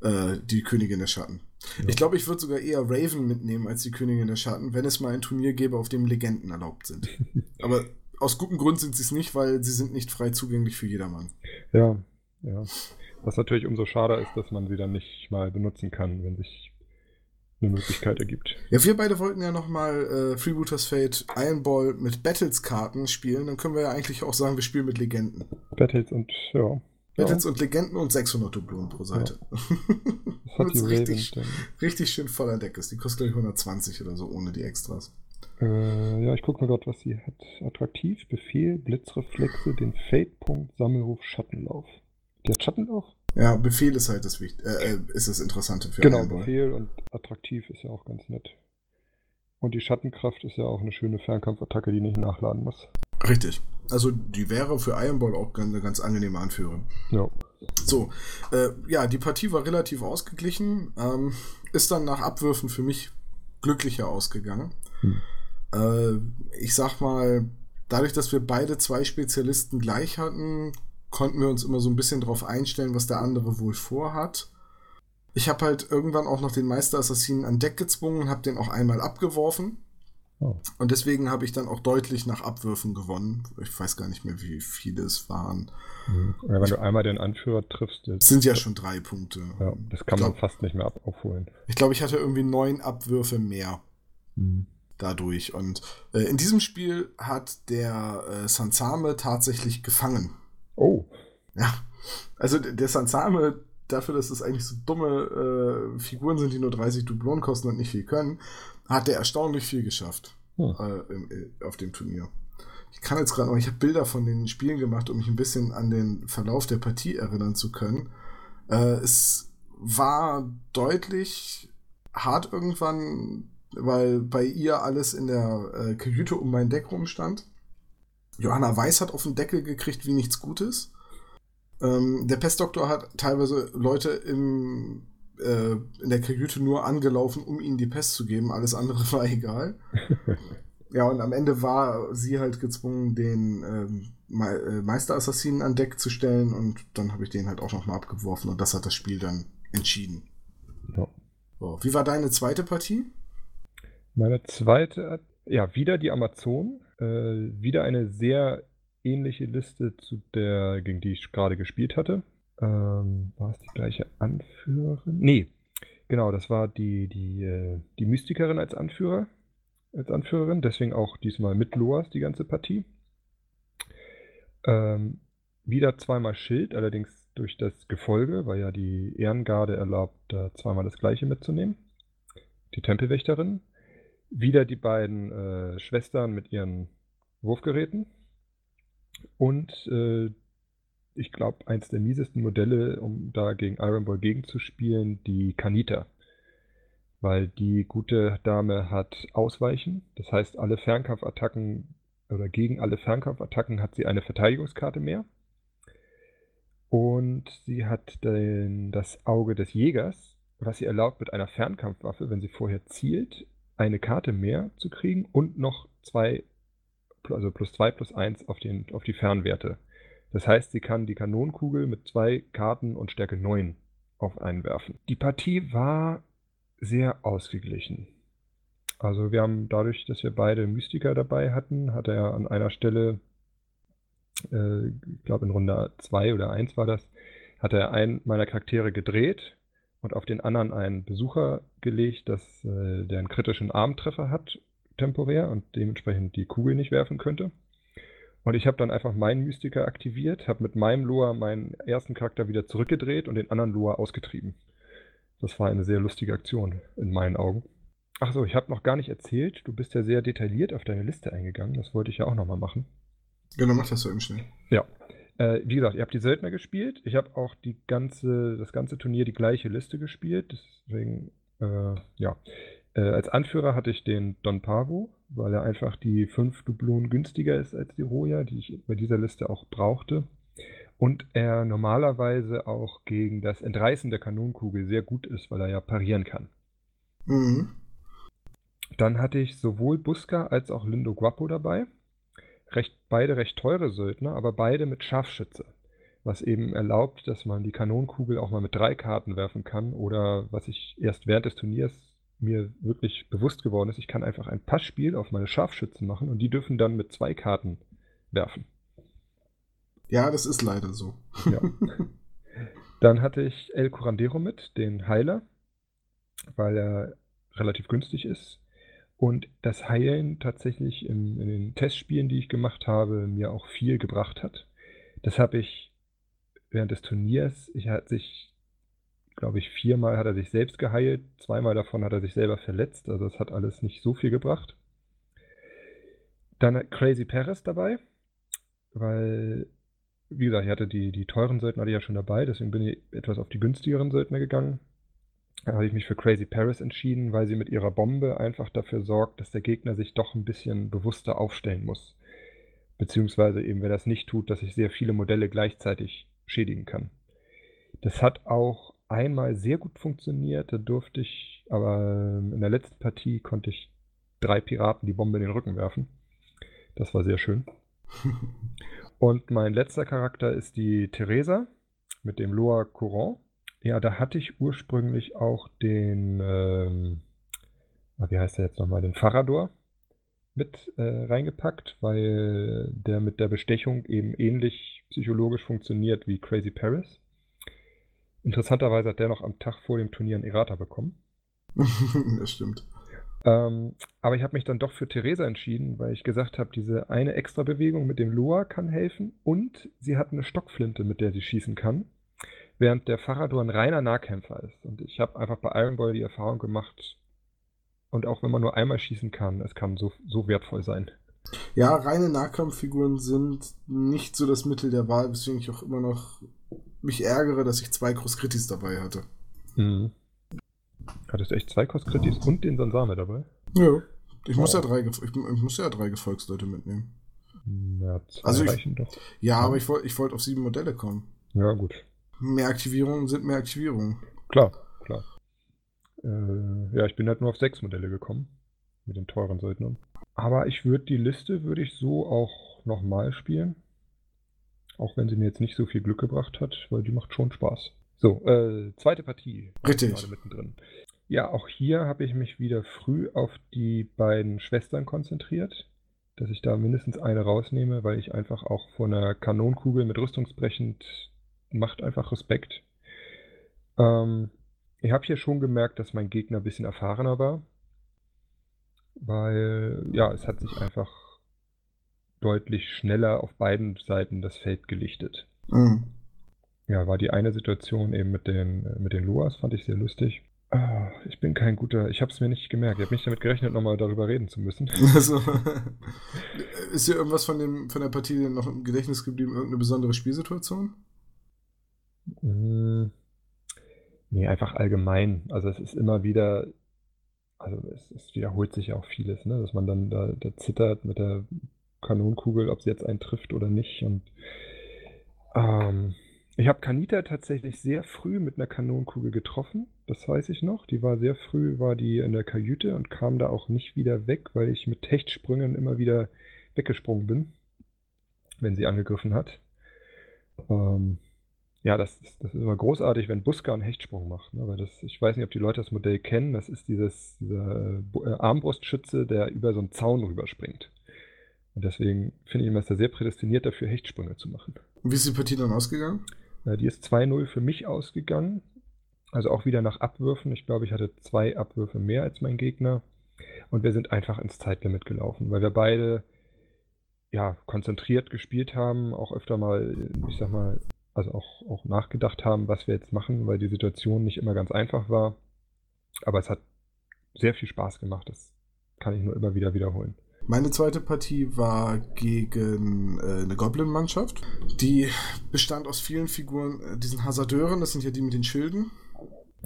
äh, die Königin der Schatten. Ja. Ich glaube, ich würde sogar eher Raven mitnehmen als die Königin der Schatten, wenn es mal ein Turnier gäbe, auf dem Legenden erlaubt sind. Aber aus gutem Grund sind sie es nicht, weil sie sind nicht frei zugänglich für jedermann. Ja, ja. Was natürlich umso schade ist, dass man sie dann nicht mal benutzen kann, wenn sich eine Möglichkeit ergibt. Ja, wir beide wollten ja nochmal äh, Freebooters Fate Iron Ball mit Battles-Karten spielen. Dann können wir ja eigentlich auch sagen, wir spielen mit Legenden. Battles und, ja. Battles ja. und Legenden und 600 Dublonen pro Seite. Ja. Hat die richtig, richtig schön voller Deck ist. Die kostet, glaube ich, 120 oder so, ohne die Extras. Äh, ja, ich gucke mal gerade, was sie hat. Attraktiv, Befehl, Blitzreflexe, den Fade-Punkt, Sammelruf, Schattenlauf. Die hat Schattenlauf? Ja, Befehl ist halt das Wichtige, äh, äh, ist das Interessante für Genau, Befehl und attraktiv ist ja auch ganz nett. Und die Schattenkraft ist ja auch eine schöne Fernkampfattacke, die nicht nachladen muss. Richtig. Also die wäre für Iron Ball auch eine ganz angenehme Anführung. Ja. So, äh, ja, die Partie war relativ ausgeglichen. Ähm, ist dann nach Abwürfen für mich glücklicher ausgegangen. Hm. Äh, ich sag mal, dadurch, dass wir beide zwei Spezialisten gleich hatten, konnten wir uns immer so ein bisschen darauf einstellen, was der andere wohl vorhat. Ich habe halt irgendwann auch noch den Meister-Assassinen an Deck gezwungen und habe den auch einmal abgeworfen. Oh. Und deswegen habe ich dann auch deutlich nach Abwürfen gewonnen. Ich weiß gar nicht mehr, wie viele es waren. Mhm. Ja, wenn ich, du einmal den Anführer triffst. Das sind ja schon drei Punkte. Ja, das kann glaub, man fast nicht mehr aufholen. Ich glaube, ich hatte irgendwie neun Abwürfe mehr. Mhm. Dadurch. Und äh, in diesem Spiel hat der äh, Sansame tatsächlich gefangen. Oh. Ja. Also der Sansame, dafür, dass es eigentlich so dumme äh, Figuren sind, die nur 30 Dublonen kosten und nicht viel können, hat der erstaunlich viel geschafft hm. äh, im, äh, auf dem Turnier. Ich kann jetzt gerade noch, ich habe Bilder von den Spielen gemacht, um mich ein bisschen an den Verlauf der Partie erinnern zu können. Äh, es war deutlich hart irgendwann, weil bei ihr alles in der äh, Kajüte um mein Deck rumstand. Johanna Weiß hat auf den Deckel gekriegt wie nichts Gutes. Ähm, der Pestdoktor hat teilweise Leute im, äh, in der Kajüte nur angelaufen, um ihnen die Pest zu geben. Alles andere war egal. ja, und am Ende war sie halt gezwungen, den ähm, Me äh, Meisterassassinen an Deck zu stellen und dann habe ich den halt auch nochmal abgeworfen und das hat das Spiel dann entschieden. Ja. So, wie war deine zweite Partie? Meine zweite, ja, wieder die Amazon. Äh, wieder eine sehr ähnliche Liste zu der, gegen die ich gerade gespielt hatte. Ähm, war es die gleiche Anführerin? Nee, genau, das war die, die, äh, die Mystikerin als Anführer, als Anführerin, deswegen auch diesmal mit Loas die ganze Partie. Ähm, wieder zweimal Schild, allerdings durch das Gefolge, weil ja die Ehrengarde erlaubt, da zweimal das gleiche mitzunehmen. Die Tempelwächterin. Wieder die beiden äh, Schwestern mit ihren Wurfgeräten. Und äh, ich glaube, eins der miesesten Modelle, um da gegen Iron Ball gegenzuspielen, die Kanita. Weil die gute Dame hat Ausweichen. Das heißt, alle Fernkampfattacken oder gegen alle Fernkampfattacken hat sie eine Verteidigungskarte mehr. Und sie hat den, das Auge des Jägers, was sie erlaubt, mit einer Fernkampfwaffe, wenn sie vorher zielt, eine Karte mehr zu kriegen und noch zwei, also plus zwei plus eins auf, den, auf die Fernwerte. Das heißt, sie kann die Kanonenkugel mit zwei Karten und Stärke 9 auf einen werfen. Die Partie war sehr ausgeglichen. Also wir haben dadurch, dass wir beide Mystiker dabei hatten, hat er an einer Stelle, äh, ich glaube in Runde 2 oder 1 war das, hat er einen meiner Charaktere gedreht und auf den anderen einen Besucher gelegt, dass äh, der einen kritischen Armtreffer hat, temporär, und dementsprechend die Kugel nicht werfen könnte. Und ich habe dann einfach meinen Mystiker aktiviert, habe mit meinem Loa meinen ersten Charakter wieder zurückgedreht und den anderen Loa ausgetrieben. Das war eine sehr lustige Aktion in meinen Augen. Achso, ich habe noch gar nicht erzählt, du bist ja sehr detailliert auf deine Liste eingegangen. Das wollte ich ja auch nochmal machen. Genau, mach das so eben schnell. Ja. Äh, wie gesagt, ihr habt die Söldner gespielt. Ich habe auch die ganze, das ganze Turnier die gleiche Liste gespielt. Deswegen, äh, ja. Äh, als Anführer hatte ich den Don Pavo, weil er einfach die fünf Dublonen günstiger ist als die Roja, die ich bei dieser Liste auch brauchte. Und er normalerweise auch gegen das Entreißen der Kanonenkugel sehr gut ist, weil er ja parieren kann. Mhm. Dann hatte ich sowohl Buska als auch Lindo Guapo dabei recht, beide recht teure Söldner, aber beide mit Scharfschütze. was eben erlaubt, dass man die Kanonenkugel auch mal mit drei Karten werfen kann oder was ich erst während des Turniers mir wirklich bewusst geworden ist, ich kann einfach ein Passspiel auf meine Scharfschützen machen und die dürfen dann mit zwei Karten werfen. Ja, das ist leider so. Ja. Dann hatte ich El Curandero mit, den Heiler, weil er relativ günstig ist und das Heilen tatsächlich in, in den Testspielen, die ich gemacht habe, mir auch viel gebracht hat. Das habe ich während des Turniers, ich hatte sich, glaube ich, viermal hat er sich selbst geheilt, zweimal davon hat er sich selber verletzt, also es hat alles nicht so viel gebracht. Dann Crazy Paris dabei, weil, wie gesagt, ich hatte die, die teuren Söldner ja schon dabei, deswegen bin ich etwas auf die günstigeren Söldner gegangen. Da habe ich mich für Crazy Paris entschieden, weil sie mit ihrer Bombe einfach dafür sorgt, dass der Gegner sich doch ein bisschen bewusster aufstellen muss. Beziehungsweise eben, wenn er das nicht tut, dass ich sehr viele Modelle gleichzeitig schädigen kann. Das hat auch einmal sehr gut funktioniert, da durfte ich, aber in der letzten Partie konnte ich drei Piraten die Bombe in den Rücken werfen. Das war sehr schön. Und mein letzter Charakter ist die Theresa mit dem Loa Courant. Ja, da hatte ich ursprünglich auch den, ähm, wie heißt der jetzt nochmal, den Farador mit äh, reingepackt, weil der mit der Bestechung eben ähnlich psychologisch funktioniert wie Crazy Paris. Interessanterweise hat der noch am Tag vor dem Turnier einen Errata bekommen. das stimmt. Ähm, aber ich habe mich dann doch für Theresa entschieden, weil ich gesagt habe, diese eine extra Bewegung mit dem Loa kann helfen und sie hat eine Stockflinte, mit der sie schießen kann während der Farador ein reiner Nahkämpfer ist. Und ich habe einfach bei Iron Boy die Erfahrung gemacht, und auch wenn man nur einmal schießen kann, es kann so, so wertvoll sein. Ja, reine Nahkampffiguren sind nicht so das Mittel der Wahl, weswegen ich auch immer noch mich ärgere, dass ich zwei Cross-Kritis dabei hatte. Mhm. Hattest du echt zwei Cross-Kritis und den Sansame dabei? Ja. Ich, oh. muss ja drei, ich, ich muss ja drei Gefolgsleute mitnehmen. Ja, zwei also ich, reichen doch. Ja, ja. aber ich wollte ich wollt auf sieben Modelle kommen. Ja, gut. Mehr Aktivierungen sind mehr Aktivierungen. Klar, klar. Äh, ja, ich bin halt nur auf sechs Modelle gekommen. Mit den teuren Söldnern. Aber ich würde die Liste, würde ich so auch nochmal spielen. Auch wenn sie mir jetzt nicht so viel Glück gebracht hat, weil die macht schon Spaß. So, äh, zweite Partie. Richtig. Gerade mittendrin. Ja, auch hier habe ich mich wieder früh auf die beiden Schwestern konzentriert, dass ich da mindestens eine rausnehme, weil ich einfach auch vor einer Kanonenkugel mit rüstungsbrechend macht einfach Respekt. Ähm, ich habe hier schon gemerkt, dass mein Gegner ein bisschen erfahrener war. Weil, ja, es hat sich einfach deutlich schneller auf beiden Seiten das Feld gelichtet. Mhm. Ja, war die eine Situation eben mit den, mit den Luas, fand ich sehr lustig. Ah, ich bin kein guter, ich habe es mir nicht gemerkt. Ich habe nicht damit gerechnet, nochmal darüber reden zu müssen. Also, ist hier irgendwas von, dem, von der Partie noch im Gedächtnis geblieben? Irgendeine besondere Spielsituation? Hm, nee, einfach allgemein. Also es ist immer wieder, also es, es wiederholt sich ja auch vieles, ne? dass man dann da, da zittert mit der Kanonenkugel, ob sie jetzt einen trifft oder nicht. Und ähm, ich habe Kanita tatsächlich sehr früh mit einer Kanonenkugel getroffen, das weiß ich noch. Die war sehr früh, war die in der Kajüte und kam da auch nicht wieder weg, weil ich mit Hechtsprüngen immer wieder weggesprungen bin, wenn sie angegriffen hat. Ähm, ja, das ist, das ist immer großartig, wenn Buska einen Hechtsprung macht. Ne? Weil das, ich weiß nicht, ob die Leute das Modell kennen. Das ist dieses, dieser äh, Armbrustschütze, der über so einen Zaun rüberspringt. Und deswegen finde ich ihn Meister sehr prädestiniert dafür, Hechtsprünge zu machen. Und wie ist die Partie dann ausgegangen? Äh, die ist 2-0 für mich ausgegangen. Also auch wieder nach Abwürfen. Ich glaube, ich hatte zwei Abwürfe mehr als mein Gegner. Und wir sind einfach ins Zeitlimit gelaufen, weil wir beide ja, konzentriert gespielt haben, auch öfter mal, ich sag mal, also auch, auch nachgedacht haben, was wir jetzt machen, weil die Situation nicht immer ganz einfach war. Aber es hat sehr viel Spaß gemacht. Das kann ich nur immer wieder wiederholen. Meine zweite Partie war gegen äh, eine Goblin-Mannschaft. Die bestand aus vielen Figuren, äh, diesen Hasardeuren, das sind ja die mit den Schilden.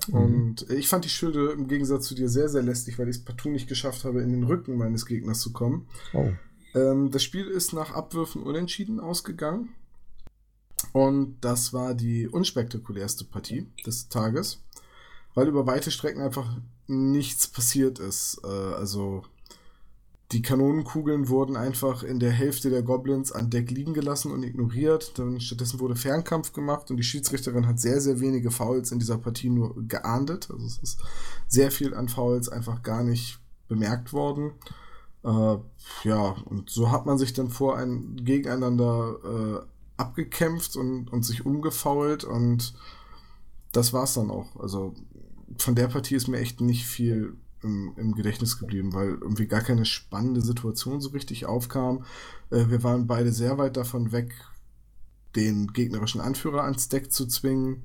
Mhm. Und ich fand die Schilde im Gegensatz zu dir sehr, sehr lästig, weil ich es partout nicht geschafft habe, in den Rücken meines Gegners zu kommen. Oh. Ähm, das Spiel ist nach Abwürfen unentschieden ausgegangen. Und das war die unspektakulärste Partie des Tages, weil über weite Strecken einfach nichts passiert ist. Äh, also die Kanonenkugeln wurden einfach in der Hälfte der Goblins an Deck liegen gelassen und ignoriert. Dann stattdessen wurde Fernkampf gemacht und die Schiedsrichterin hat sehr, sehr wenige Fouls in dieser Partie nur geahndet. Also es ist sehr viel an Fouls einfach gar nicht bemerkt worden. Äh, ja, und so hat man sich dann vor ein Gegeneinander äh, abgekämpft und, und sich umgefault und das war's dann auch. Also von der Partie ist mir echt nicht viel im, im, Gedächtnis geblieben, weil irgendwie gar keine spannende Situation so richtig aufkam. Äh, wir waren beide sehr weit davon weg, den gegnerischen Anführer ans Deck zu zwingen.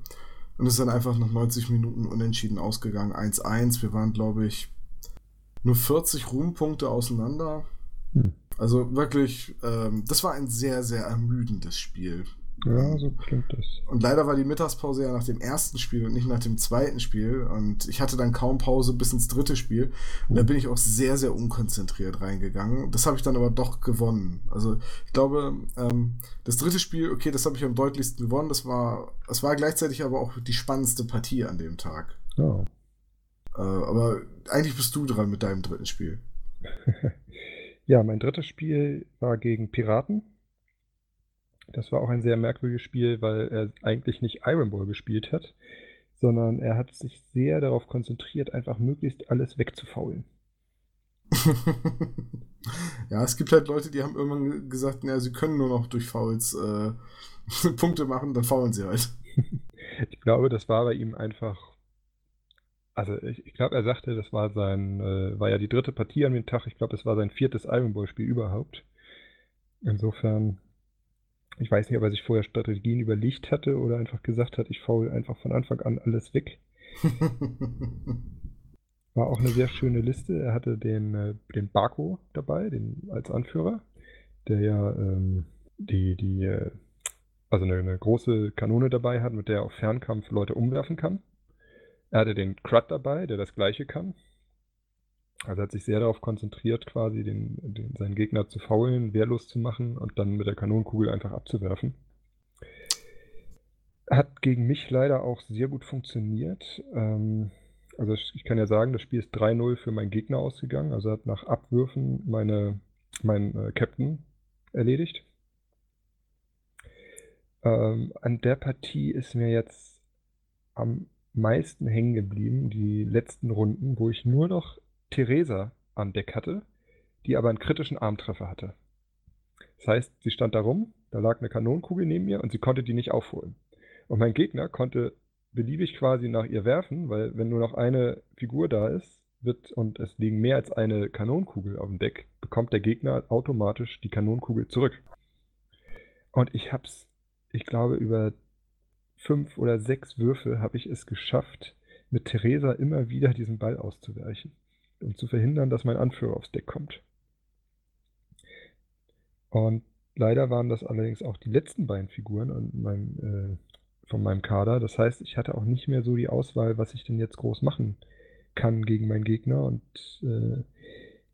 Und es ist dann einfach nach 90 Minuten unentschieden ausgegangen. 1-1. Wir waren, glaube ich, nur 40 Ruhmpunkte auseinander. Hm. Also wirklich, ähm, das war ein sehr, sehr ermüdendes Spiel. Ja, so klingt das. Und leider war die Mittagspause ja nach dem ersten Spiel und nicht nach dem zweiten Spiel. Und ich hatte dann kaum Pause bis ins dritte Spiel. Und da bin ich auch sehr, sehr unkonzentriert reingegangen. Das habe ich dann aber doch gewonnen. Also ich glaube, ähm, das dritte Spiel, okay, das habe ich am deutlichsten gewonnen. Das war, das war gleichzeitig aber auch die spannendste Partie an dem Tag. Oh. Äh, aber eigentlich bist du dran mit deinem dritten Spiel. ja, mein drittes Spiel war gegen Piraten. Das war auch ein sehr merkwürdiges Spiel, weil er eigentlich nicht Iron Ball gespielt hat, sondern er hat sich sehr darauf konzentriert, einfach möglichst alles wegzufaulen. ja, es gibt halt Leute, die haben irgendwann gesagt, naja, sie können nur noch durch Fouls äh, Punkte machen, dann faulen sie halt. ich glaube, das war bei ihm einfach. Also ich, ich glaube, er sagte, das war sein, äh, war ja die dritte Partie an dem Tag. Ich glaube, es war sein viertes Iron Ball Spiel überhaupt. Insofern ich weiß nicht, ob er sich vorher Strategien überlegt hatte oder einfach gesagt hat, ich faul einfach von Anfang an alles weg. War auch eine sehr schöne Liste. Er hatte den, äh, den Barco dabei, den als Anführer, der ja ähm, die, die, äh, also eine, eine, große Kanone dabei hat, mit der er auf Fernkampf Leute umwerfen kann. Er hatte den Crud dabei, der das gleiche kann. Also er hat sich sehr darauf konzentriert, quasi den, den, seinen Gegner zu faulen, wehrlos zu machen und dann mit der Kanonenkugel einfach abzuwerfen. Hat gegen mich leider auch sehr gut funktioniert. Ähm, also ich kann ja sagen, das Spiel ist 3-0 für meinen Gegner ausgegangen. Also hat nach Abwürfen meine, mein äh, Captain erledigt. Ähm, an der Partie ist mir jetzt am meisten hängen geblieben, die letzten Runden, wo ich nur noch Theresa an Deck hatte, die aber einen kritischen Armtreffer hatte. Das heißt, sie stand da rum, da lag eine Kanonenkugel neben ihr und sie konnte die nicht aufholen. Und mein Gegner konnte beliebig quasi nach ihr werfen, weil wenn nur noch eine Figur da ist, wird und es liegen mehr als eine Kanonenkugel auf dem Deck, bekommt der Gegner automatisch die Kanonenkugel zurück. Und ich hab's, ich glaube, über fünf oder sechs Würfe habe ich es geschafft, mit Theresa immer wieder diesen Ball auszuweichen um zu verhindern, dass mein Anführer aufs Deck kommt. Und leider waren das allerdings auch die letzten beiden Figuren meinem, äh, von meinem Kader. Das heißt, ich hatte auch nicht mehr so die Auswahl, was ich denn jetzt groß machen kann gegen meinen Gegner. Und äh,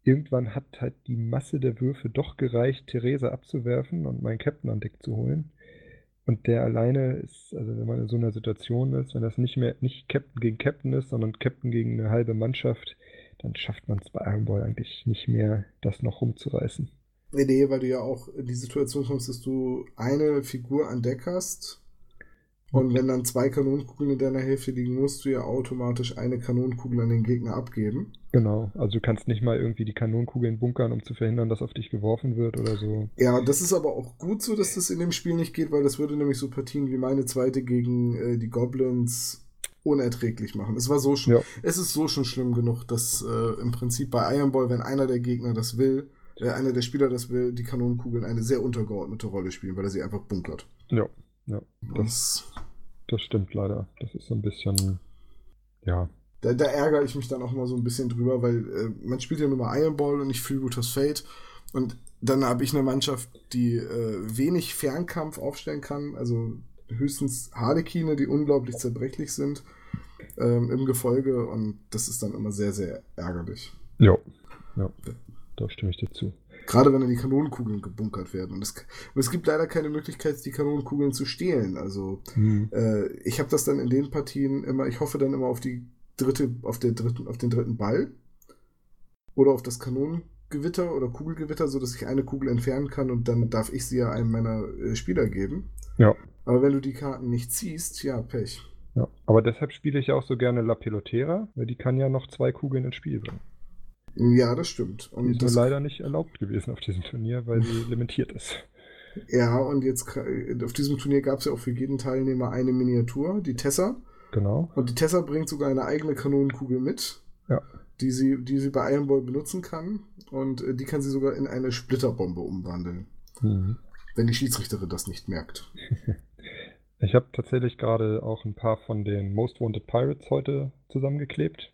irgendwann hat halt die Masse der Würfe doch gereicht, Theresa abzuwerfen und meinen Captain an Deck zu holen. Und der alleine ist, also wenn man in so einer Situation ist, wenn das nicht mehr nicht Captain gegen Captain ist, sondern Captain gegen eine halbe Mannschaft, dann schafft man es bei Iron Ball eigentlich nicht mehr, das noch rumzureißen. Nee, nee, weil du ja auch in die Situation kommst, dass du eine Figur an Deck hast. Und wenn dann zwei Kanonenkugeln in deiner Hälfte liegen, musst du ja automatisch eine Kanonenkugel an den Gegner abgeben. Genau, also du kannst nicht mal irgendwie die Kanonenkugeln bunkern, um zu verhindern, dass auf dich geworfen wird oder so. Ja, das ist aber auch gut so, dass das in dem Spiel nicht geht, weil das würde nämlich so Partien wie meine zweite gegen äh, die Goblins unerträglich machen. Es war so schon, ja. es ist so schon schlimm genug, dass äh, im Prinzip bei Iron Ball, wenn einer der Gegner das will, äh, einer der Spieler das will, die Kanonenkugeln eine sehr untergeordnete Rolle spielen, weil er sie einfach bunkert. Ja, ja. Das, das stimmt leider. Das ist so ein bisschen, ja. Da, da ärgere ich mich dann auch mal so ein bisschen drüber, weil äh, man spielt ja nur mal Iron Ball und nicht Freebooters Fate. Und dann habe ich eine Mannschaft, die äh, wenig Fernkampf aufstellen kann. Also höchstens Harlekine, die unglaublich zerbrechlich sind ähm, im Gefolge und das ist dann immer sehr, sehr ärgerlich. Ja, ja, da stimme ich dir zu. Gerade wenn dann die Kanonenkugeln gebunkert werden. Und es, und es gibt leider keine Möglichkeit, die Kanonenkugeln zu stehlen. Also mhm. äh, ich habe das dann in den Partien immer, ich hoffe dann immer auf die dritte, auf der dritten, auf den dritten Ball oder auf das Kanonen, Gewitter oder Kugelgewitter, sodass ich eine Kugel entfernen kann und dann darf ich sie ja einem meiner äh, Spieler geben. Ja. Aber wenn du die Karten nicht ziehst, ja, Pech. Ja, aber deshalb spiele ich auch so gerne La Pelotera, weil die kann ja noch zwei Kugeln ins Spiel bringen. Ja, das stimmt. Und die ist das leider nicht erlaubt gewesen auf diesem Turnier, weil sie limitiert ist. Ja, und jetzt auf diesem Turnier gab es ja auch für jeden Teilnehmer eine Miniatur, die Tessa. Genau. Und die Tessa bringt sogar eine eigene Kanonenkugel mit. Ja. Die sie, die sie bei Iron Ball benutzen kann. Und äh, die kann sie sogar in eine Splitterbombe umwandeln. Mhm. Wenn die Schiedsrichterin das nicht merkt. Ich habe tatsächlich gerade auch ein paar von den Most Wanted Pirates heute zusammengeklebt.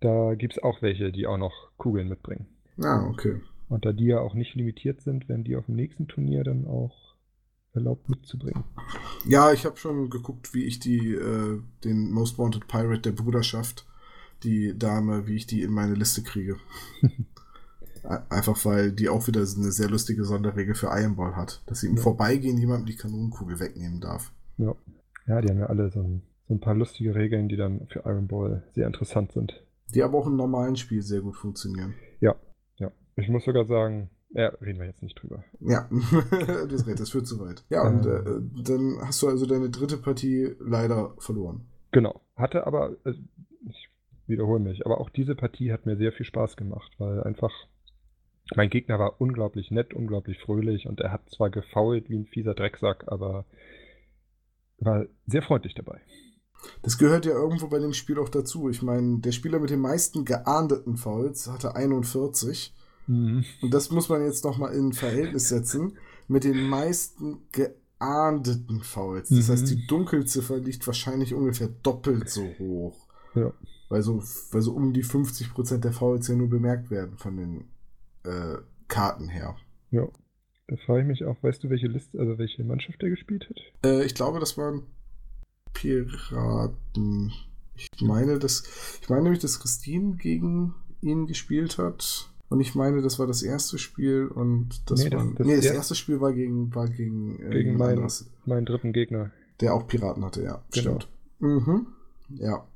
Da gibt es auch welche, die auch noch Kugeln mitbringen. Ah, okay. Und da die ja auch nicht limitiert sind, werden die auf dem nächsten Turnier dann auch erlaubt mitzubringen. Ja, ich habe schon geguckt, wie ich die, äh, den Most Wanted Pirate der Bruderschaft, die Dame, wie ich die in meine Liste kriege. Einfach weil die auch wieder eine sehr lustige Sonderregel für Iron Ball hat, dass sie im ja. Vorbeigehen jemandem die Kanonenkugel wegnehmen darf. Ja. Ja, die haben ja alle so ein, so ein paar lustige Regeln, die dann für Iron Ball sehr interessant sind. Die aber auch im normalen Spiel sehr gut funktionieren. Ja, ja. Ich muss sogar sagen, ja, reden wir jetzt nicht drüber. Ja, das, das führt zu weit. Ja, und ähm. äh, dann hast du also deine dritte Partie leider verloren. Genau. Hatte aber, also, ich wiederhole mich, aber auch diese Partie hat mir sehr viel Spaß gemacht, weil einfach mein Gegner war unglaublich nett, unglaublich fröhlich und er hat zwar gefault wie ein fieser Drecksack, aber war sehr freundlich dabei. Das gehört ja irgendwo bei dem Spiel auch dazu. Ich meine, der Spieler mit den meisten geahndeten Fouls hatte 41. Mhm. Und das muss man jetzt nochmal in Verhältnis setzen mit den meisten geahndeten Fouls. Das mhm. heißt, die Dunkelziffer liegt wahrscheinlich ungefähr doppelt so hoch. Ja. Weil so, weil so um die 50% der Fouls ja nur bemerkt werden von den äh, Karten her. Ja. Da frage ich mich auch, weißt du, welche Liste, also welche Mannschaft der gespielt hat? Äh, ich glaube, das waren Piraten. Ich meine, dass, ich meine nämlich, dass Christine gegen ihn gespielt hat. Und ich meine, das war das erste Spiel und das, nee, das war. Das, nee, das erste, erste Spiel war gegen, war gegen, äh, gegen meinen, meinen dritten Gegner. Der auch Piraten hatte, ja. Genau. Stimmt. Mhm. Ja.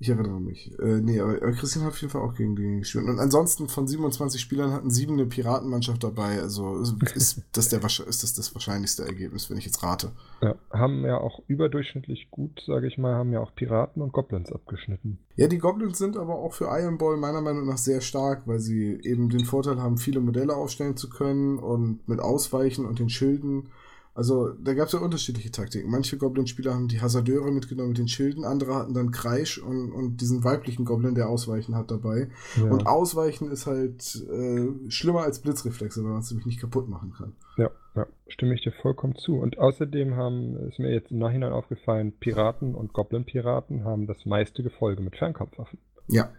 Ich erinnere mich. Äh, nee, aber, Christian hat auf jeden Fall auch gegen die gespielt. Und ansonsten von 27 Spielern hatten sieben eine Piratenmannschaft dabei. Also ist das, der, ist das das wahrscheinlichste Ergebnis, wenn ich jetzt rate. Ja, haben ja auch überdurchschnittlich gut, sage ich mal, haben ja auch Piraten und Goblins abgeschnitten. Ja, die Goblins sind aber auch für Iron Ball meiner Meinung nach sehr stark, weil sie eben den Vorteil haben, viele Modelle aufstellen zu können und mit Ausweichen und den Schilden also da gab es ja unterschiedliche Taktiken. Manche Goblin-Spieler haben die Hasardeure mitgenommen mit den Schilden, andere hatten dann Kreisch und, und diesen weiblichen Goblin, der Ausweichen hat dabei. Ja. Und Ausweichen ist halt äh, schlimmer als Blitzreflexe, weil man es nämlich nicht kaputt machen kann. Ja, ja, stimme ich dir vollkommen zu. Und außerdem haben, ist mir jetzt im Nachhinein aufgefallen, Piraten und Goblin-Piraten haben das meiste Gefolge mit Fernkampfwaffen. Ja.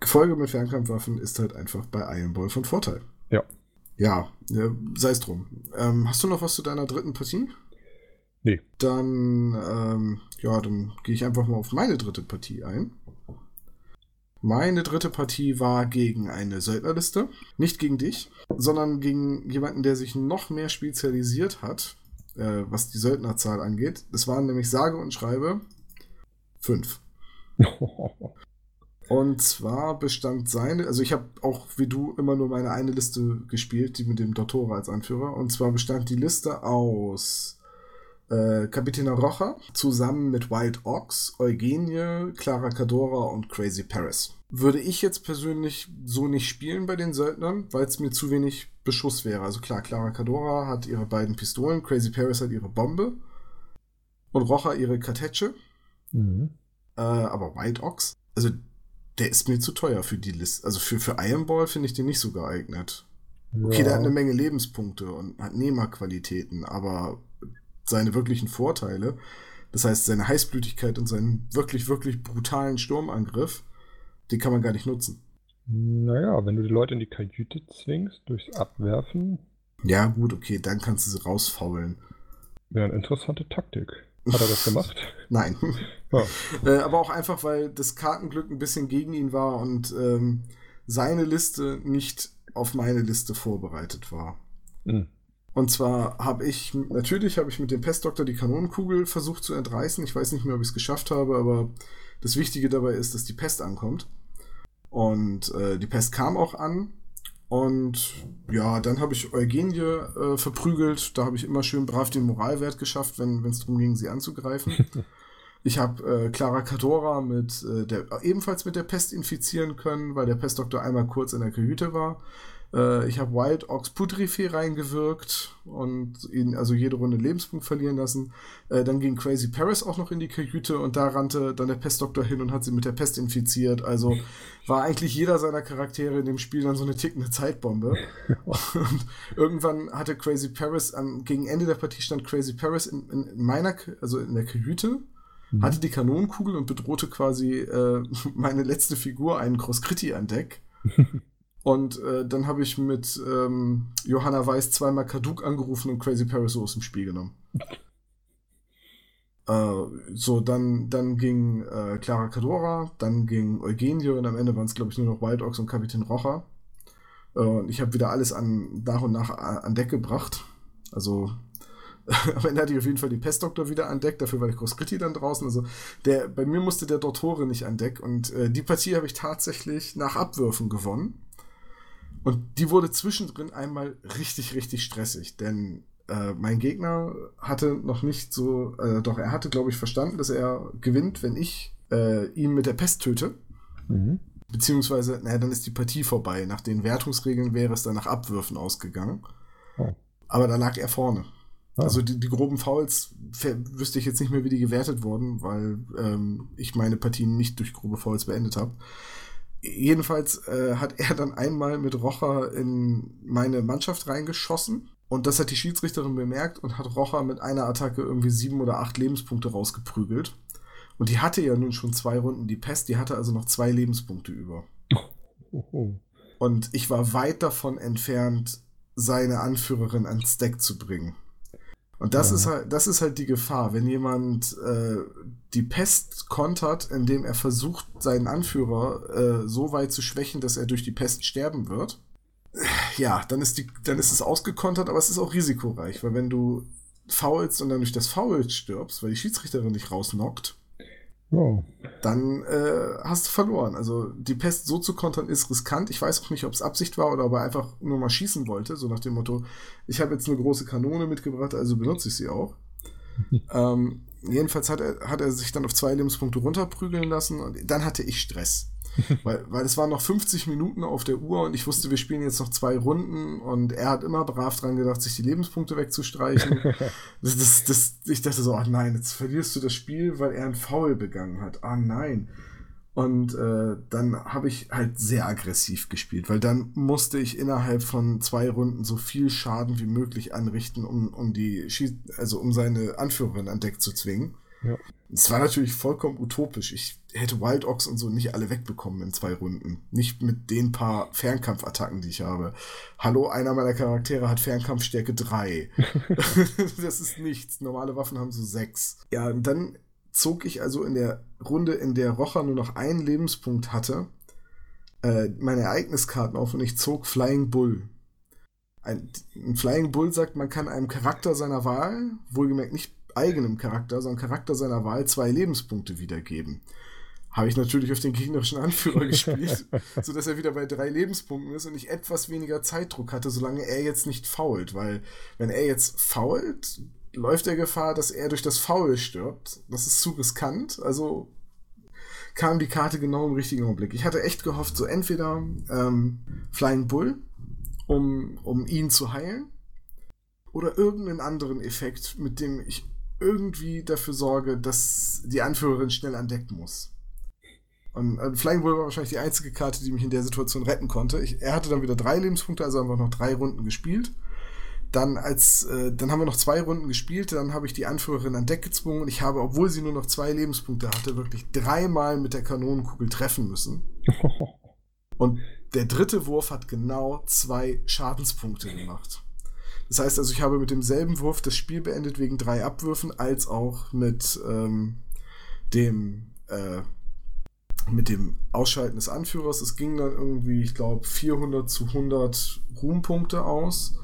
Gefolge mit Fernkampfwaffen ist halt einfach bei Iron Ball von Vorteil. Ja, ja, sei es drum. Ähm, hast du noch was zu deiner dritten Partie? Nee. Dann, ähm, ja, dann gehe ich einfach mal auf meine dritte Partie ein. Meine dritte Partie war gegen eine Söldnerliste. Nicht gegen dich, sondern gegen jemanden, der sich noch mehr spezialisiert hat, äh, was die Söldnerzahl angeht. Das waren nämlich sage und schreibe fünf. Und zwar bestand seine, also ich habe auch wie du immer nur meine eine Liste gespielt, die mit dem Dottora als Anführer. Und zwar bestand die Liste aus äh, Kapitäna Rocha zusammen mit Wild Ox, Eugenie, Clara Cadora und Crazy Paris. Würde ich jetzt persönlich so nicht spielen bei den Söldnern, weil es mir zu wenig Beschuss wäre. Also klar, Clara Cadora hat ihre beiden Pistolen, Crazy Paris hat ihre Bombe und Rocha ihre Kartätsche. Mhm. Äh, aber Wild Ox, also der ist mir zu teuer für die Liste. Also für, für Iron Ball finde ich den nicht so geeignet. Ja. Okay, der hat eine Menge Lebenspunkte und hat Nehmerqualitäten, aber seine wirklichen Vorteile, das heißt seine Heißblütigkeit und seinen wirklich, wirklich brutalen Sturmangriff, den kann man gar nicht nutzen. Naja, wenn du die Leute in die Kajüte zwingst, durchs Abwerfen. Ja, gut, okay, dann kannst du sie rausfaulen. Wäre eine interessante Taktik. Hat er das gemacht? Nein. Ja. Äh, aber auch einfach, weil das Kartenglück ein bisschen gegen ihn war und ähm, seine Liste nicht auf meine Liste vorbereitet war. Mhm. Und zwar habe ich, natürlich habe ich mit dem Pestdoktor die Kanonenkugel versucht zu entreißen. Ich weiß nicht mehr, ob ich es geschafft habe, aber das Wichtige dabei ist, dass die Pest ankommt. Und äh, die Pest kam auch an. Und ja, dann habe ich Eugenie äh, verprügelt. Da habe ich immer schön brav den Moralwert geschafft, wenn es darum ging, sie anzugreifen. Ich habe äh, Clara Cadora mit äh, der ebenfalls mit der Pest infizieren können, weil der Pestdoktor einmal kurz in der Kajüte war. Äh, ich habe Wild Ox Putrefee reingewirkt und ihn also jede Runde Lebenspunkt verlieren lassen. Äh, dann ging Crazy Paris auch noch in die Kajüte und da rannte dann der Pestdoktor hin und hat sie mit der Pest infiziert. Also war eigentlich jeder seiner Charaktere in dem Spiel dann so eine tickende Zeitbombe. und irgendwann hatte Crazy Paris, am, gegen Ende der Partie stand Crazy Paris in, in meiner, also in der Kajüte mhm. hatte die Kanonenkugel und bedrohte quasi äh, meine letzte Figur, einen Cross Critti an Deck. Und äh, dann habe ich mit ähm, Johanna Weiß zweimal Kaduk angerufen und Crazy Paris aus dem Spiel genommen. äh, so, dann, dann ging äh, Clara Cadora, dann ging Eugenie und am Ende waren es, glaube ich, nur noch Wild Ox und Kapitän Rocher. Äh, und ich habe wieder alles an, nach und nach an Deck gebracht. Also am Ende hatte ich auf jeden Fall die Pestdoktor wieder an Deck, dafür war der Cross-Critti dann draußen. Also der, bei mir musste der Dottore nicht an Deck und äh, die Partie habe ich tatsächlich nach Abwürfen gewonnen. Und die wurde zwischendrin einmal richtig, richtig stressig, denn äh, mein Gegner hatte noch nicht so, äh, doch er hatte, glaube ich, verstanden, dass er gewinnt, wenn ich äh, ihn mit der Pest töte. Mhm. Beziehungsweise, naja, dann ist die Partie vorbei. Nach den Wertungsregeln wäre es dann nach Abwürfen ausgegangen. Oh. Aber da lag er vorne. Oh. Also die, die, groben Fouls wüsste ich jetzt nicht mehr, wie die gewertet wurden, weil ähm, ich meine Partien nicht durch grobe Fouls beendet habe jedenfalls äh, hat er dann einmal mit Rocher in meine Mannschaft reingeschossen. Und das hat die Schiedsrichterin bemerkt und hat Rocher mit einer Attacke irgendwie sieben oder acht Lebenspunkte rausgeprügelt. Und die hatte ja nun schon zwei Runden die Pest, die hatte also noch zwei Lebenspunkte über. Und ich war weit davon entfernt, seine Anführerin ans Deck zu bringen. Und das ja. ist halt, das ist halt die Gefahr, wenn jemand äh, die Pest kontert, indem er versucht, seinen Anführer äh, so weit zu schwächen, dass er durch die Pest sterben wird. Ja, dann ist die, dann ist es ausgekontert, aber es ist auch risikoreich, weil wenn du faulst und dann durch das Foul stirbst, weil die Schiedsrichterin dich rausnockt, Oh. Dann äh, hast du verloren. Also die Pest so zu kontern ist riskant. Ich weiß auch nicht, ob es Absicht war oder ob er einfach nur mal schießen wollte, so nach dem Motto, ich habe jetzt eine große Kanone mitgebracht, also benutze ich sie auch. ähm, jedenfalls hat er, hat er sich dann auf zwei Lebenspunkte runterprügeln lassen und dann hatte ich Stress. weil, weil es waren noch 50 Minuten auf der Uhr und ich wusste, wir spielen jetzt noch zwei Runden und er hat immer brav dran gedacht, sich die Lebenspunkte wegzustreichen. das, das, das, ich dachte so, ach nein, jetzt verlierst du das Spiel, weil er einen Foul begangen hat. Ah nein. Und äh, dann habe ich halt sehr aggressiv gespielt, weil dann musste ich innerhalb von zwei Runden so viel Schaden wie möglich anrichten, um, um die Schie also um seine Anführerin an Deck zu zwingen. Ja. Es war natürlich vollkommen utopisch. Ich hätte Wild Ox und so nicht alle wegbekommen in zwei Runden. Nicht mit den paar Fernkampfattacken, die ich habe. Hallo, einer meiner Charaktere hat Fernkampfstärke 3. das ist nichts. Normale Waffen haben so 6. Ja, und dann zog ich also in der Runde, in der Rocher nur noch einen Lebenspunkt hatte, äh, meine Ereigniskarten auf und ich zog Flying Bull. Ein, ein Flying Bull sagt, man kann einem Charakter seiner Wahl, wohlgemerkt nicht eigenem Charakter, sondern Charakter seiner Wahl zwei Lebenspunkte wiedergeben. Habe ich natürlich auf den gegnerischen Anführer gespielt, sodass er wieder bei drei Lebenspunkten ist und ich etwas weniger Zeitdruck hatte, solange er jetzt nicht fault. Weil, wenn er jetzt fault, läuft der Gefahr, dass er durch das Foul stirbt. Das ist zu riskant. Also kam die Karte genau im richtigen Augenblick. Ich hatte echt gehofft, so entweder ähm, Flying Bull, um, um ihn zu heilen, oder irgendeinen anderen Effekt, mit dem ich irgendwie dafür sorge, dass die Anführerin schnell an Deck muss. Und äh, Flying Bull war wahrscheinlich die einzige Karte, die mich in der Situation retten konnte. Ich, er hatte dann wieder drei Lebenspunkte, also haben wir noch drei Runden gespielt. Dann, als, äh, dann haben wir noch zwei Runden gespielt, dann habe ich die Anführerin an Deck gezwungen und ich habe, obwohl sie nur noch zwei Lebenspunkte hatte, wirklich dreimal mit der Kanonenkugel treffen müssen. und der dritte Wurf hat genau zwei Schadenspunkte gemacht. Das heißt also, ich habe mit demselben Wurf das Spiel beendet wegen drei Abwürfen, als auch mit ähm, dem äh, mit dem Ausschalten des Anführers. Es ging dann irgendwie, ich glaube, 400 zu 100 Ruhmpunkte aus.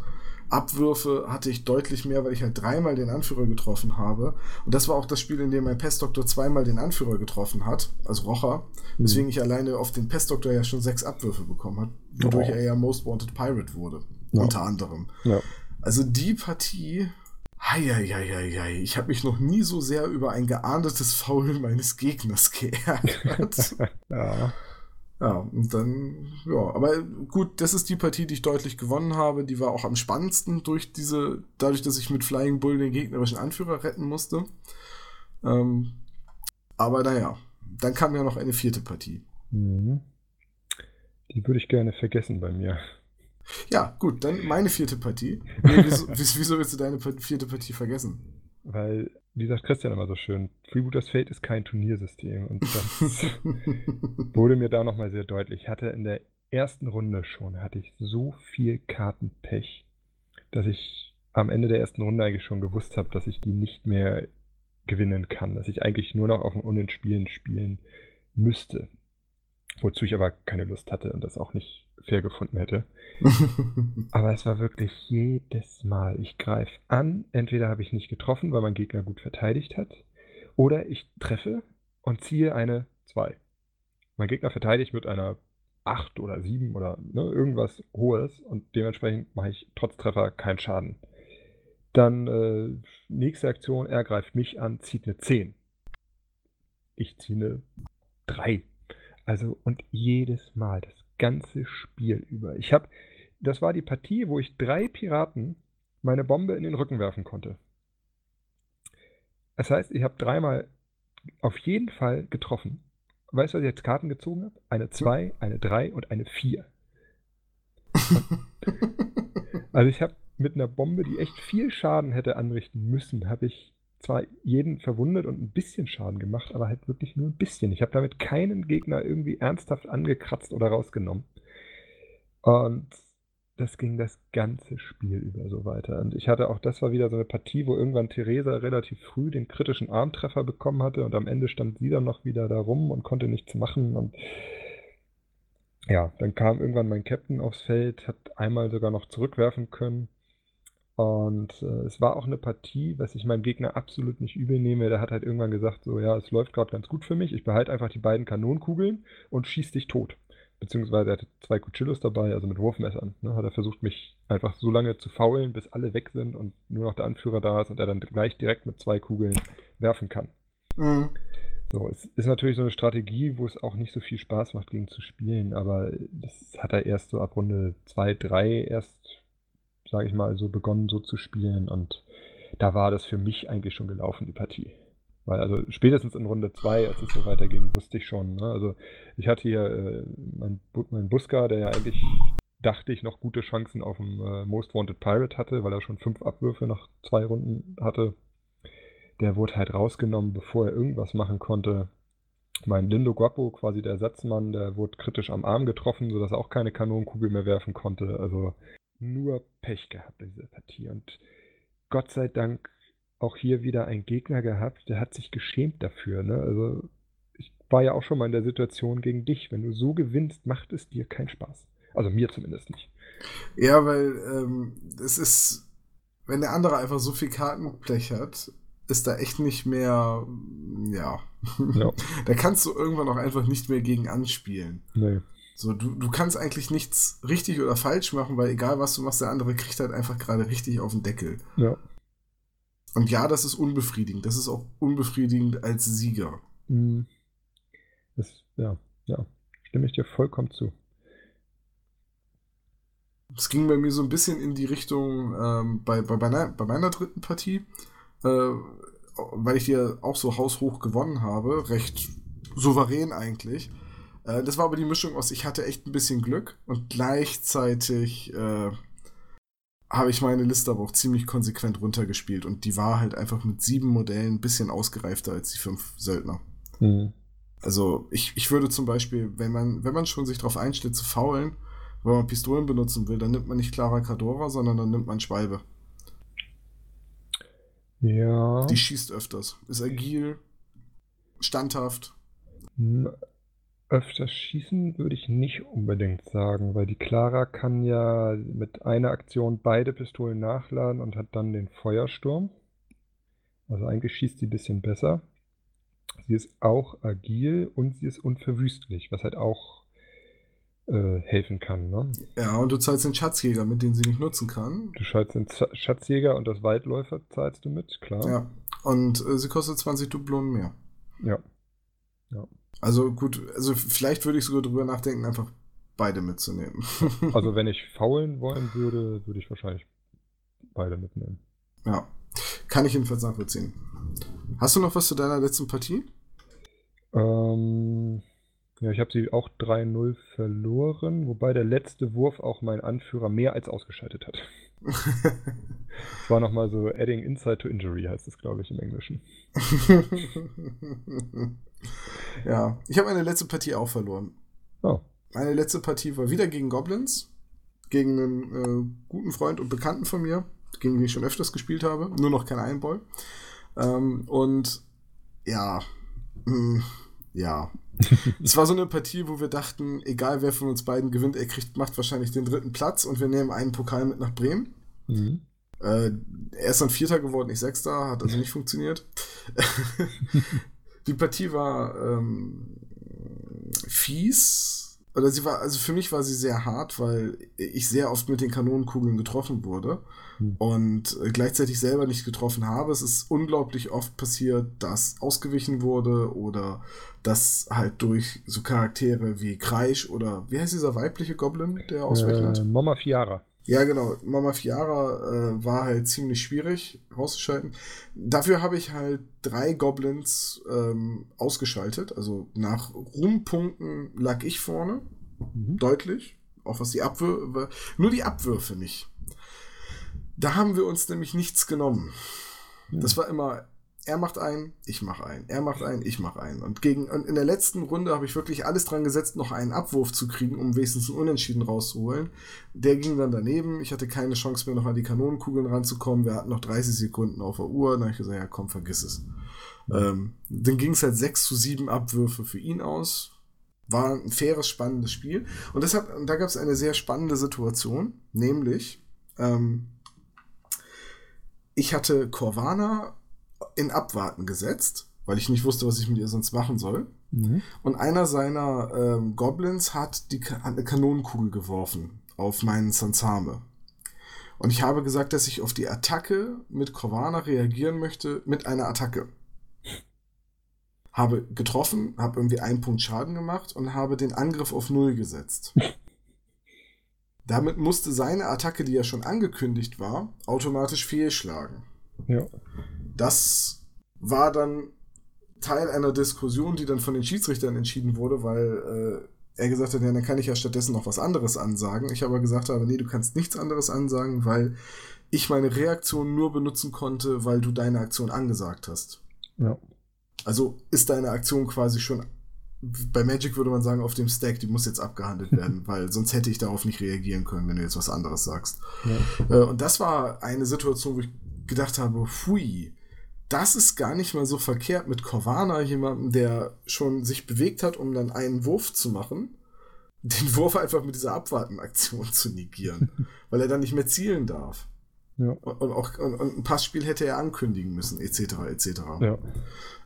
Abwürfe hatte ich deutlich mehr, weil ich halt dreimal den Anführer getroffen habe. Und das war auch das Spiel, in dem mein Pestdoktor zweimal den Anführer getroffen hat, also Rocher. Mhm. Weswegen ich alleine auf den Pestdoktor ja schon sechs Abwürfe bekommen habe, wodurch oh. er ja Most Wanted Pirate wurde. Ja. Unter anderem. Ja. Also die Partie Heieieiei, ich habe mich noch nie so sehr über ein geahndetes Foul meines Gegners geärgert. ja. Ja, und dann, ja, aber gut, das ist die Partie, die ich deutlich gewonnen habe. Die war auch am spannendsten durch diese, dadurch, dass ich mit Flying Bull den gegnerischen Anführer retten musste. Ähm, aber naja, dann kam ja noch eine vierte Partie. Mhm. Die würde ich gerne vergessen bei mir. Ja, gut, dann meine vierte Partie. Nee, wieso, wieso willst du deine vierte Partie vergessen? Weil, wie sagt Christian immer so schön, Freebooters Fate ist kein Turniersystem. Und das wurde mir da nochmal sehr deutlich. Ich hatte in der ersten Runde schon, hatte ich so viel Kartenpech, dass ich am Ende der ersten Runde eigentlich schon gewusst habe, dass ich die nicht mehr gewinnen kann. Dass ich eigentlich nur noch auf dem Unentspielen spielen müsste. Wozu ich aber keine Lust hatte und das auch nicht fair gefunden hätte. Aber es war wirklich jedes Mal. Ich greife an, entweder habe ich nicht getroffen, weil mein Gegner gut verteidigt hat, oder ich treffe und ziehe eine 2. Mein Gegner verteidigt mit einer 8 oder 7 oder ne, irgendwas Hohes und dementsprechend mache ich trotz Treffer keinen Schaden. Dann äh, nächste Aktion, er greift mich an, zieht eine 10. Ich ziehe eine 3. Also und jedes Mal, das ganze Spiel über. Ich habe, das war die Partie, wo ich drei Piraten meine Bombe in den Rücken werfen konnte. Das heißt, ich habe dreimal auf jeden Fall getroffen. Weißt du, was ich jetzt Karten gezogen habe? Eine 2, eine 3 und eine 4. also ich habe mit einer Bombe, die echt viel Schaden hätte anrichten müssen, habe ich zwar jeden verwundet und ein bisschen Schaden gemacht, aber halt wirklich nur ein bisschen. Ich habe damit keinen Gegner irgendwie ernsthaft angekratzt oder rausgenommen. Und das ging das ganze Spiel über so weiter. Und ich hatte auch, das war wieder so eine Partie, wo irgendwann Theresa relativ früh den kritischen Armtreffer bekommen hatte und am Ende stand sie dann noch wieder da rum und konnte nichts machen. Und ja, dann kam irgendwann mein Captain aufs Feld, hat einmal sogar noch zurückwerfen können. Und äh, es war auch eine Partie, was ich meinem Gegner absolut nicht übel nehme. Der hat halt irgendwann gesagt, so ja, es läuft gerade ganz gut für mich. Ich behalte einfach die beiden Kanonenkugeln und schieß dich tot. Beziehungsweise er hatte zwei Cuchillos dabei, also mit Wurfmessern. Ne? Hat er versucht, mich einfach so lange zu faulen, bis alle weg sind und nur noch der Anführer da ist und er dann gleich direkt mit zwei Kugeln werfen kann. Mhm. So, es ist natürlich so eine Strategie, wo es auch nicht so viel Spaß macht, gegen zu spielen, aber das hat er erst so ab Runde 2, 3 erst sage ich mal, so begonnen, so zu spielen. Und da war das für mich eigentlich schon gelaufen, die Partie. Weil also spätestens in Runde 2, als es so weiterging, wusste ich schon. Ne? Also ich hatte hier äh, meinen mein Buska, der ja eigentlich, dachte ich, noch gute Chancen auf dem äh, Most Wanted Pirate hatte, weil er schon fünf Abwürfe nach zwei Runden hatte. Der wurde halt rausgenommen, bevor er irgendwas machen konnte. Mein Lindo Guapo, quasi der Ersatzmann, der wurde kritisch am Arm getroffen, sodass er auch keine Kanonenkugel mehr werfen konnte. Also nur Pech gehabt in dieser Partie. Und Gott sei Dank auch hier wieder ein Gegner gehabt, der hat sich geschämt dafür. Ne? Also ich war ja auch schon mal in der Situation gegen dich. Wenn du so gewinnst, macht es dir keinen Spaß. Also mir zumindest nicht. Ja, weil ähm, es ist, wenn der andere einfach so viel Kartenblech hat, ist da echt nicht mehr, ja. ja. da kannst du irgendwann auch einfach nicht mehr gegen anspielen. Nee. So, du, du kannst eigentlich nichts richtig oder falsch machen, weil egal was du machst, der andere kriegt halt einfach gerade richtig auf den Deckel. Ja. Und ja, das ist unbefriedigend. Das ist auch unbefriedigend als Sieger. Mhm. Das, ja, ja, stimme ich dir vollkommen zu. Es ging bei mir so ein bisschen in die Richtung ähm, bei, bei, meiner, bei meiner dritten Partie, äh, weil ich die ja auch so haushoch gewonnen habe, recht souverän eigentlich. Äh, das war aber die Mischung aus, ich hatte echt ein bisschen Glück und gleichzeitig äh, habe ich meine Liste aber auch ziemlich konsequent runtergespielt und die war halt einfach mit sieben Modellen ein bisschen ausgereifter als die fünf Söldner. Mhm. Also ich, ich würde zum Beispiel, wenn man, wenn man schon sich darauf einstellt zu faulen, wenn man Pistolen benutzen will, dann nimmt man nicht Clara Cadora, sondern dann nimmt man Schwalbe. Ja. Die schießt öfters, ist agil, standhaft. Öfter schießen würde ich nicht unbedingt sagen, weil die Clara kann ja mit einer Aktion beide Pistolen nachladen und hat dann den Feuersturm. Also eigentlich schießt sie ein bisschen besser. Sie ist auch agil und sie ist unverwüstlich, was halt auch äh, helfen kann. Ne? Ja, und du zahlst den Schatzjäger, mit dem sie nicht nutzen kann. Du zahlst den Z Schatzjäger und das Waldläufer zahlst du mit, klar. Ja, und äh, sie kostet 20 Dublonen mehr. Ja. Ja. Also gut, also vielleicht würde ich sogar drüber nachdenken, einfach beide mitzunehmen. also wenn ich faulen wollen würde, würde ich wahrscheinlich beide mitnehmen. Ja, kann ich jedenfalls nachvollziehen. Hast du noch was zu deiner letzten Partie? Ähm, ja, ich habe sie auch 3-0 verloren, wobei der letzte Wurf auch mein Anführer mehr als ausgeschaltet hat. Es war nochmal so Adding Inside to Injury, heißt es, glaube ich, im Englischen. ja, ich habe meine letzte Partie auch verloren. Oh. Meine letzte Partie war wieder gegen Goblins, gegen einen äh, guten Freund und Bekannten von mir, gegen den ich schon öfters gespielt habe, nur noch kein Einball. Ähm, und ja, mh, hm, ja. es war so eine Partie, wo wir dachten, egal wer von uns beiden gewinnt, er kriegt, macht wahrscheinlich den dritten Platz und wir nehmen einen Pokal mit nach Bremen. Mhm. Äh, er ist dann Vierter geworden, ich Sechster, hat also nicht funktioniert. Die Partie war ähm, fies. Oder sie war, also für mich war sie sehr hart, weil ich sehr oft mit den Kanonenkugeln getroffen wurde hm. und gleichzeitig selber nicht getroffen habe. Es ist unglaublich oft passiert, dass ausgewichen wurde oder dass halt durch so Charaktere wie Kreisch oder wie heißt dieser weibliche Goblin, der ausweicht? Äh, Mama Fiara. Ja, genau. Mama Fiara äh, war halt ziemlich schwierig rauszuschalten. Dafür habe ich halt drei Goblins ähm, ausgeschaltet. Also nach Ruhmpunkten lag ich vorne. Mhm. Deutlich. Auch was die Abwürfe. Nur die Abwürfe nicht. Da haben wir uns nämlich nichts genommen. Mhm. Das war immer er macht einen, ich mache einen, er macht einen, ich mache einen. Und, gegen, und in der letzten Runde habe ich wirklich alles dran gesetzt, noch einen Abwurf zu kriegen, um wenigstens einen Unentschieden rauszuholen. Der ging dann daneben. Ich hatte keine Chance mehr, noch an die Kanonenkugeln ranzukommen. Wir hatten noch 30 Sekunden auf der Uhr. Dann habe ich gesagt, ja komm, vergiss es. Ähm, dann ging es halt 6 zu 7 Abwürfe für ihn aus. War ein faires, spannendes Spiel. Und, das da gab es eine sehr spannende Situation, nämlich ähm, ich hatte Corvana in Abwarten gesetzt, weil ich nicht wusste, was ich mit ihr sonst machen soll. Mhm. Und einer seiner ähm, Goblins hat die hat eine Kanonenkugel geworfen auf meinen Sansame. Und ich habe gesagt, dass ich auf die Attacke mit Corvana reagieren möchte mit einer Attacke. Habe getroffen, habe irgendwie einen Punkt Schaden gemacht und habe den Angriff auf Null gesetzt. Damit musste seine Attacke, die ja schon angekündigt war, automatisch fehlschlagen. Ja. Das war dann Teil einer Diskussion, die dann von den Schiedsrichtern entschieden wurde, weil äh, er gesagt hat, ja, dann kann ich ja stattdessen noch was anderes ansagen. Ich aber gesagt habe, nee, du kannst nichts anderes ansagen, weil ich meine Reaktion nur benutzen konnte, weil du deine Aktion angesagt hast. Ja. Also ist deine Aktion quasi schon, bei Magic würde man sagen, auf dem Stack, die muss jetzt abgehandelt werden, weil sonst hätte ich darauf nicht reagieren können, wenn du jetzt was anderes sagst. Ja. Äh, und das war eine Situation, wo ich gedacht habe, hui, das ist gar nicht mal so verkehrt mit Corvana, jemandem, der schon sich bewegt hat, um dann einen Wurf zu machen, den Wurf einfach mit dieser Abwartenaktion zu negieren, weil er dann nicht mehr zielen darf. Ja. Und, auch und, und ein Passspiel hätte er ankündigen müssen, etc. etc. Ja.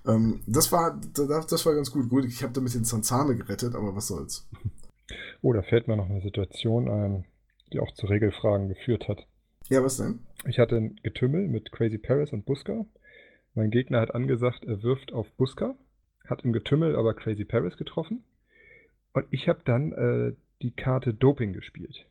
Ähm, das, war, das, war ganz gut. Gut, ich habe damit den Zanzame gerettet, aber was soll's. Oh, da fällt mir noch eine Situation ein, die auch zu Regelfragen geführt hat. Ja, was denn? Ich hatte ein Getümmel mit Crazy Paris und Buska. Mein Gegner hat angesagt, er wirft auf Buska, hat im Getümmel aber Crazy Paris getroffen. Und ich habe dann äh, die Karte Doping gespielt.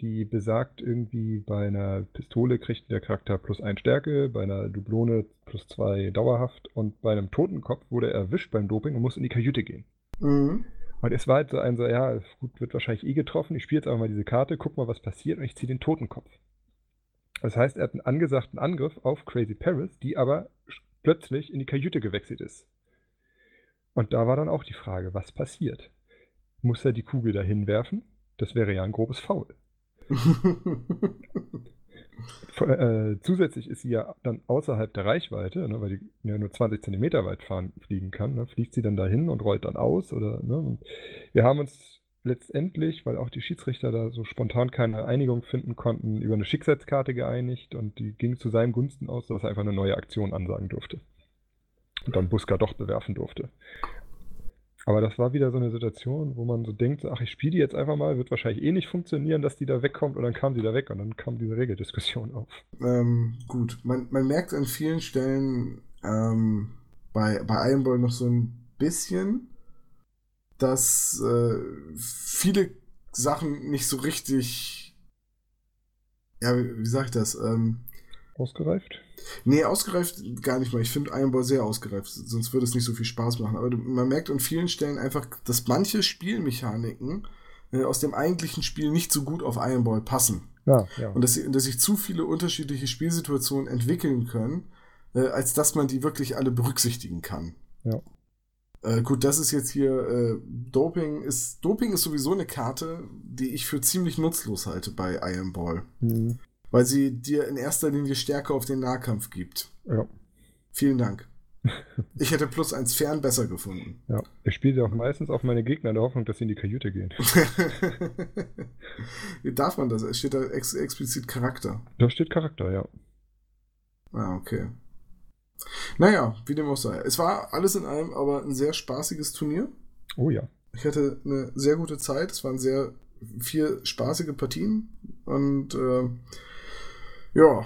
Die besagt irgendwie, bei einer Pistole kriegt der Charakter plus 1 Stärke, bei einer Dublone plus 2 dauerhaft und bei einem Totenkopf wurde er erwischt beim Doping und muss in die Kajüte gehen. Mhm. Und es war halt so ein so, ja, gut, wird wahrscheinlich eh getroffen, ich spiele jetzt einfach mal diese Karte, guck mal, was passiert und ich ziehe den Totenkopf. Das heißt, er hat einen angesagten Angriff auf Crazy Paris, die aber plötzlich in die Kajüte gewechselt ist. Und da war dann auch die Frage, was passiert? Muss er die Kugel dahin werfen? Das wäre ja ein grobes Foul. Äh, zusätzlich ist sie ja dann außerhalb der Reichweite, ne, weil die ja nur 20 Zentimeter weit fahren, fliegen kann. Ne, fliegt sie dann dahin und rollt dann aus? Oder, ne, wir haben uns letztendlich, weil auch die Schiedsrichter da so spontan keine Einigung finden konnten, über eine Schicksalskarte geeinigt und die ging zu seinem Gunsten aus, dass er einfach eine neue Aktion ansagen durfte. Und dann Buska doch bewerfen durfte. Aber das war wieder so eine Situation, wo man so denkt, ach, ich spiele die jetzt einfach mal, wird wahrscheinlich eh nicht funktionieren, dass die da wegkommt und dann kam sie da weg und dann kam diese Regeldiskussion auf. Ähm, gut, man, man merkt an vielen Stellen ähm, bei, bei Iron Ball noch so ein bisschen, dass äh, viele Sachen nicht so richtig, ja, wie, wie sag ich das, ähm, Ausgereift? Nee, ausgereift gar nicht mal. Ich finde Iron Ball sehr ausgereift, sonst würde es nicht so viel Spaß machen. Aber man merkt an vielen Stellen einfach, dass manche Spielmechaniken äh, aus dem eigentlichen Spiel nicht so gut auf Iron Ball passen. Ja, ja. Und dass, dass sich zu viele unterschiedliche Spielsituationen entwickeln können, äh, als dass man die wirklich alle berücksichtigen kann. Ja. Äh, gut, das ist jetzt hier äh, Doping ist Doping ist sowieso eine Karte, die ich für ziemlich nutzlos halte bei Iron Ball. Mhm. Weil sie dir in erster Linie Stärke auf den Nahkampf gibt. Ja. Vielen Dank. Ich hätte plus eins fern besser gefunden. Ja, ich spiele auch meistens auf meine Gegner in der Hoffnung, dass sie in die Kajüte gehen. Wie darf man das? Es steht da ex explizit Charakter. Da steht Charakter, ja. Ah, okay. Naja, wie dem auch sei. Es war alles in allem aber ein sehr spaßiges Turnier. Oh ja. Ich hatte eine sehr gute Zeit. Es waren sehr vier spaßige Partien. Und äh, ja,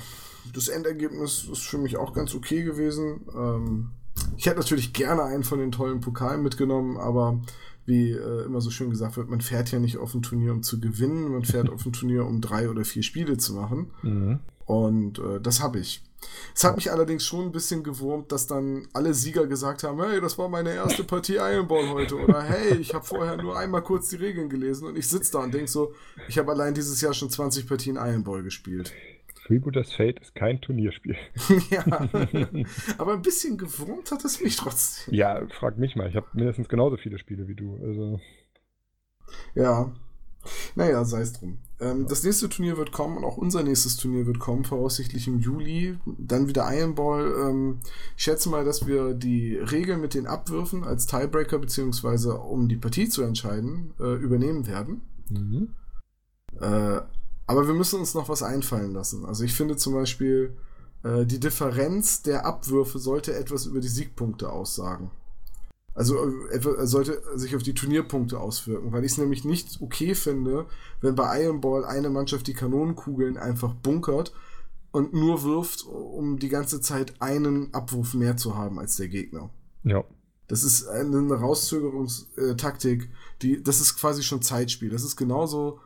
das Endergebnis ist für mich auch ganz okay gewesen. Ähm, ich hätte natürlich gerne einen von den tollen Pokalen mitgenommen, aber wie äh, immer so schön gesagt wird, man fährt ja nicht auf ein Turnier, um zu gewinnen, man fährt auf ein Turnier, um drei oder vier Spiele zu machen. Mhm. Und äh, das habe ich. Es hat mich allerdings schon ein bisschen gewurmt, dass dann alle Sieger gesagt haben, hey, das war meine erste Partie Iron Ball heute. Oder hey, ich habe vorher nur einmal kurz die Regeln gelesen und ich sitze da und denke so, ich habe allein dieses Jahr schon 20 Partien Iron Ball gespielt. Freebooters Fate ist kein Turnierspiel. ja, aber ein bisschen gewurmt hat es mich trotzdem. Ja, frag mich mal. Ich habe mindestens genauso viele Spiele wie du. Also. Ja. Naja, sei es drum. Ähm, das nächste Turnier wird kommen und auch unser nächstes Turnier wird kommen, voraussichtlich im Juli. Dann wieder Iron Ball. Ähm, ich schätze mal, dass wir die Regeln mit den Abwürfen als Tiebreaker, beziehungsweise um die Partie zu entscheiden, äh, übernehmen werden. Mhm. Äh, aber wir müssen uns noch was einfallen lassen. Also ich finde zum Beispiel, äh, die Differenz der Abwürfe sollte etwas über die Siegpunkte aussagen. Also er sollte sich auf die Turnierpunkte auswirken, weil ich es nämlich nicht okay finde, wenn bei Iron Ball eine Mannschaft die Kanonenkugeln einfach bunkert und nur wirft, um die ganze Zeit einen Abwurf mehr zu haben als der Gegner. Ja. Das ist eine Rauszögerungstaktik, die, das ist quasi schon Zeitspiel. Das ist genauso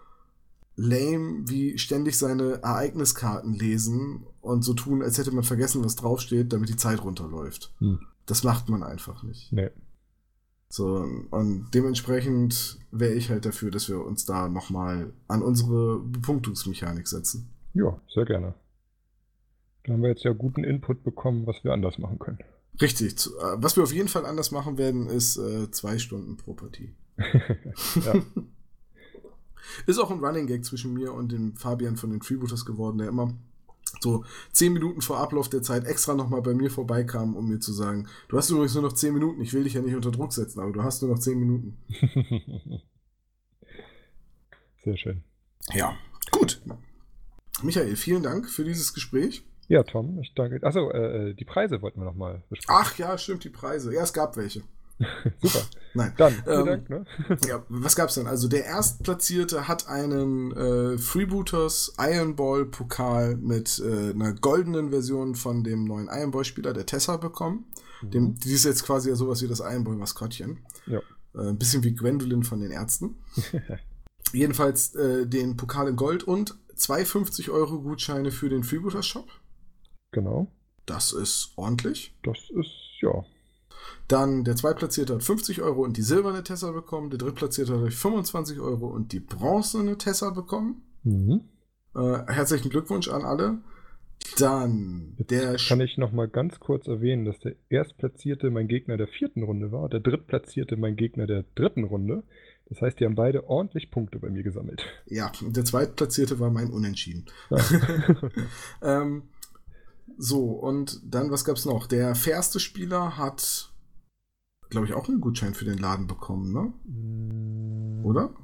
lame wie ständig seine Ereigniskarten lesen und so tun, als hätte man vergessen, was draufsteht, damit die Zeit runterläuft. Hm. Das macht man einfach nicht. Nee. So, und dementsprechend wäre ich halt dafür, dass wir uns da nochmal an unsere Bepunktungsmechanik setzen. Ja, sehr gerne. Da haben wir jetzt ja guten Input bekommen, was wir anders machen können. Richtig. Äh, Was wir auf jeden Fall anders machen werden, ist äh, zwei Stunden pro Partie. Ist auch ein Running Gag zwischen mir und dem Fabian von den Freebooters geworden, der immer so zehn Minuten vor Ablauf der Zeit extra nochmal bei mir vorbeikam, um mir zu sagen, du hast übrigens nur noch zehn Minuten, ich will dich ja nicht unter Druck setzen, aber du hast nur noch zehn Minuten. Sehr schön. Ja, gut. Michael, vielen Dank für dieses Gespräch. Ja, Tom, ich danke. Achso, äh, die Preise wollten wir nochmal besprechen. Ach ja, stimmt, die Preise. Ja, es gab welche. Super. Nein. Dann, vielen Ähm, Dank. Ne? Ja, was gab's denn? Also der Erstplatzierte hat einen äh, Freebooters Iron Ball Pokal mit äh, einer goldenen Version von dem neuen Iron Ball Spieler, der Tessa, bekommen. Dem, die ist jetzt quasi ja sowas wie das Iron Ball Maskottchen. Ja. Äh, ein bisschen wie Gwendolyn von den Ärzten. Jedenfalls äh, den Pokal in Gold und zwei 50 Euro Gutscheine für den Freebooters Shop. Genau. Das ist ordentlich. Das ist, ja. Dann der Zweitplatzierte hat 50 Euro und die silberne Tessa bekommen. Der Drittplatzierte hat 25 Euro und die bronzene Tessa bekommen. Mhm. Äh, herzlichen Glückwunsch an alle. Dann der Kann ich nochmal ganz kurz erwähnen, dass der Erstplatzierte mein Gegner der vierten Runde war, der Drittplatzierte mein Gegner der dritten Runde, Das heißt, die haben beide ordentlich Punkte bei mir gesammelt. Ja, der zweitplatzierte war mein Unentschieden. Ja. ähm, so, und dann, was gab es noch? Der fairste Spieler hat, glaube ich, auch einen Gutschein für den Laden bekommen, ne? Mm. Oder?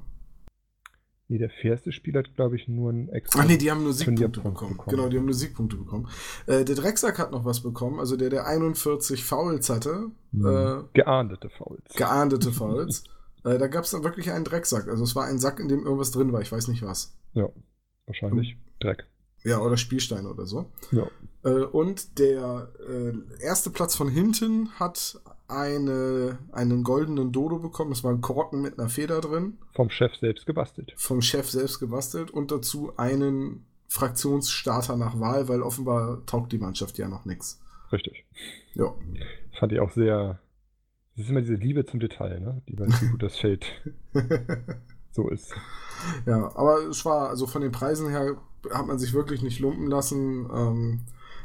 Nee, der fairste Spieler hat, glaube ich, nur einen extra. Ach nee, die haben nur Siegpunkte bekommen. bekommen. Genau, die haben nur Siegpunkte bekommen. Äh, der Drecksack hat noch was bekommen, also der, der 41 Fouls hatte. Mhm. Äh, geahndete Fouls. Geahndete Fouls. äh, da gab es dann wirklich einen Drecksack. Also es war ein Sack, in dem irgendwas drin war, ich weiß nicht was. Ja, wahrscheinlich. Mhm. Dreck. Ja, oder Spielsteine oder so. Ja. Äh, und der äh, erste Platz von hinten hat eine, einen goldenen Dodo bekommen. Das war ein Korken mit einer Feder drin. Vom Chef selbst gebastelt. Vom Chef selbst gebastelt und dazu einen Fraktionsstarter nach Wahl, weil offenbar taugt die Mannschaft ja noch nichts. Richtig. Ja. Fand ich auch sehr. Das ist immer diese Liebe zum Detail, ne? Die bei wie gut das Feld so ist. Ja, aber es war, also von den Preisen her hat man sich wirklich nicht lumpen lassen. Ähm,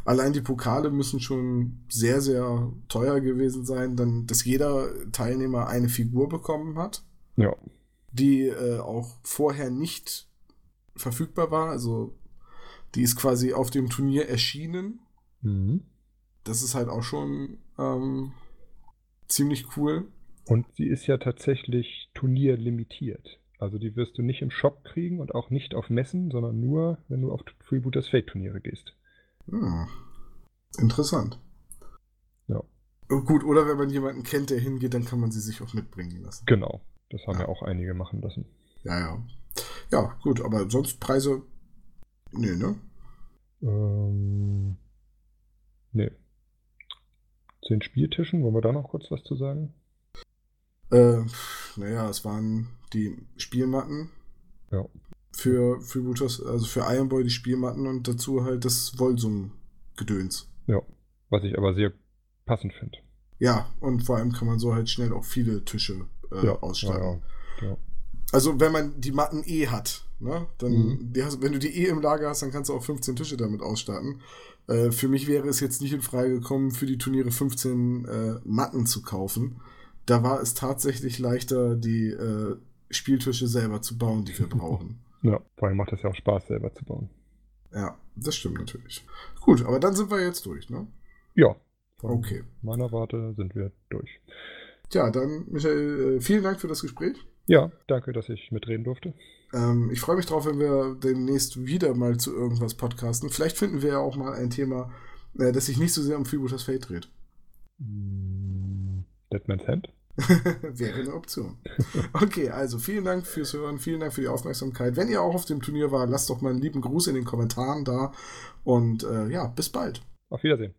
allein die Pokale müssen schon sehr, sehr teuer gewesen sein, dann, dass jeder Teilnehmer eine Figur bekommen hat. Ja. Die äh, auch vorher nicht verfügbar war. Also die ist quasi auf dem Turnier erschienen. Mhm. Das ist halt auch schon ähm, ziemlich cool. Und sie ist ja tatsächlich turnierlimitiert. Also die wirst du nicht im Shop kriegen und auch nicht auf Messen, sondern nur, wenn du auf Freebooters Fate Turniere gehst. Hm. Interessant. Ja. Oh, gut, oder wenn man jemanden kennt, der hingeht, dann kann man sie sich auch mitbringen lassen. Genau. Das haben ja, ja auch einige machen lassen. Ja, ja. Ja, gut, aber sonst Preise. Nee, ne? Ähm. Nee. Zehn Spieltischen, wollen wir da noch kurz was zu sagen? Äh, naja, es waren die Spielmatten. Ja. Für Freebooters, also für Iron Boy die Spielmatten und dazu halt das Volsum Gedöns. Ja, was ich aber sehr passend finde. Ja, und vor allem kann man so halt schnell auch viele Tische äh, ja, ausstatten. Ja, ja. Also wenn man die Matten eh hat, ne, dann, mhm. hast, wenn du die eh im Lager hast, dann kannst du auch 15 Tische damit ausstatten. Äh, für mich wäre es jetzt nicht in Frage gekommen, für die Turniere 15 äh, Matten zu kaufen. Da war es tatsächlich leichter, die äh, Spieltische selber zu bauen, die wir brauchen. Ja, vor allem macht es ja auch Spaß, selber zu bauen. Ja, das stimmt natürlich. Gut, aber dann sind wir jetzt durch, ne? Ja. Okay. meiner Warte sind wir durch. Tja, dann, Michael, äh, vielen Dank für das Gespräch. Ja, danke, dass ich mitreden durfte. Ähm, ich freue mich drauf, wenn wir demnächst wieder mal zu irgendwas podcasten. Vielleicht finden wir ja auch mal ein Thema, äh, das sich nicht so sehr um Freebooters Fate dreht. Mm, Deadman's Hand? Wäre eine Option. Okay, also vielen Dank fürs Hören, vielen Dank für die Aufmerksamkeit. Wenn ihr auch auf dem Turnier war, lasst doch mal einen lieben Gruß in den Kommentaren da. Und äh, ja, bis bald. Auf Wiedersehen.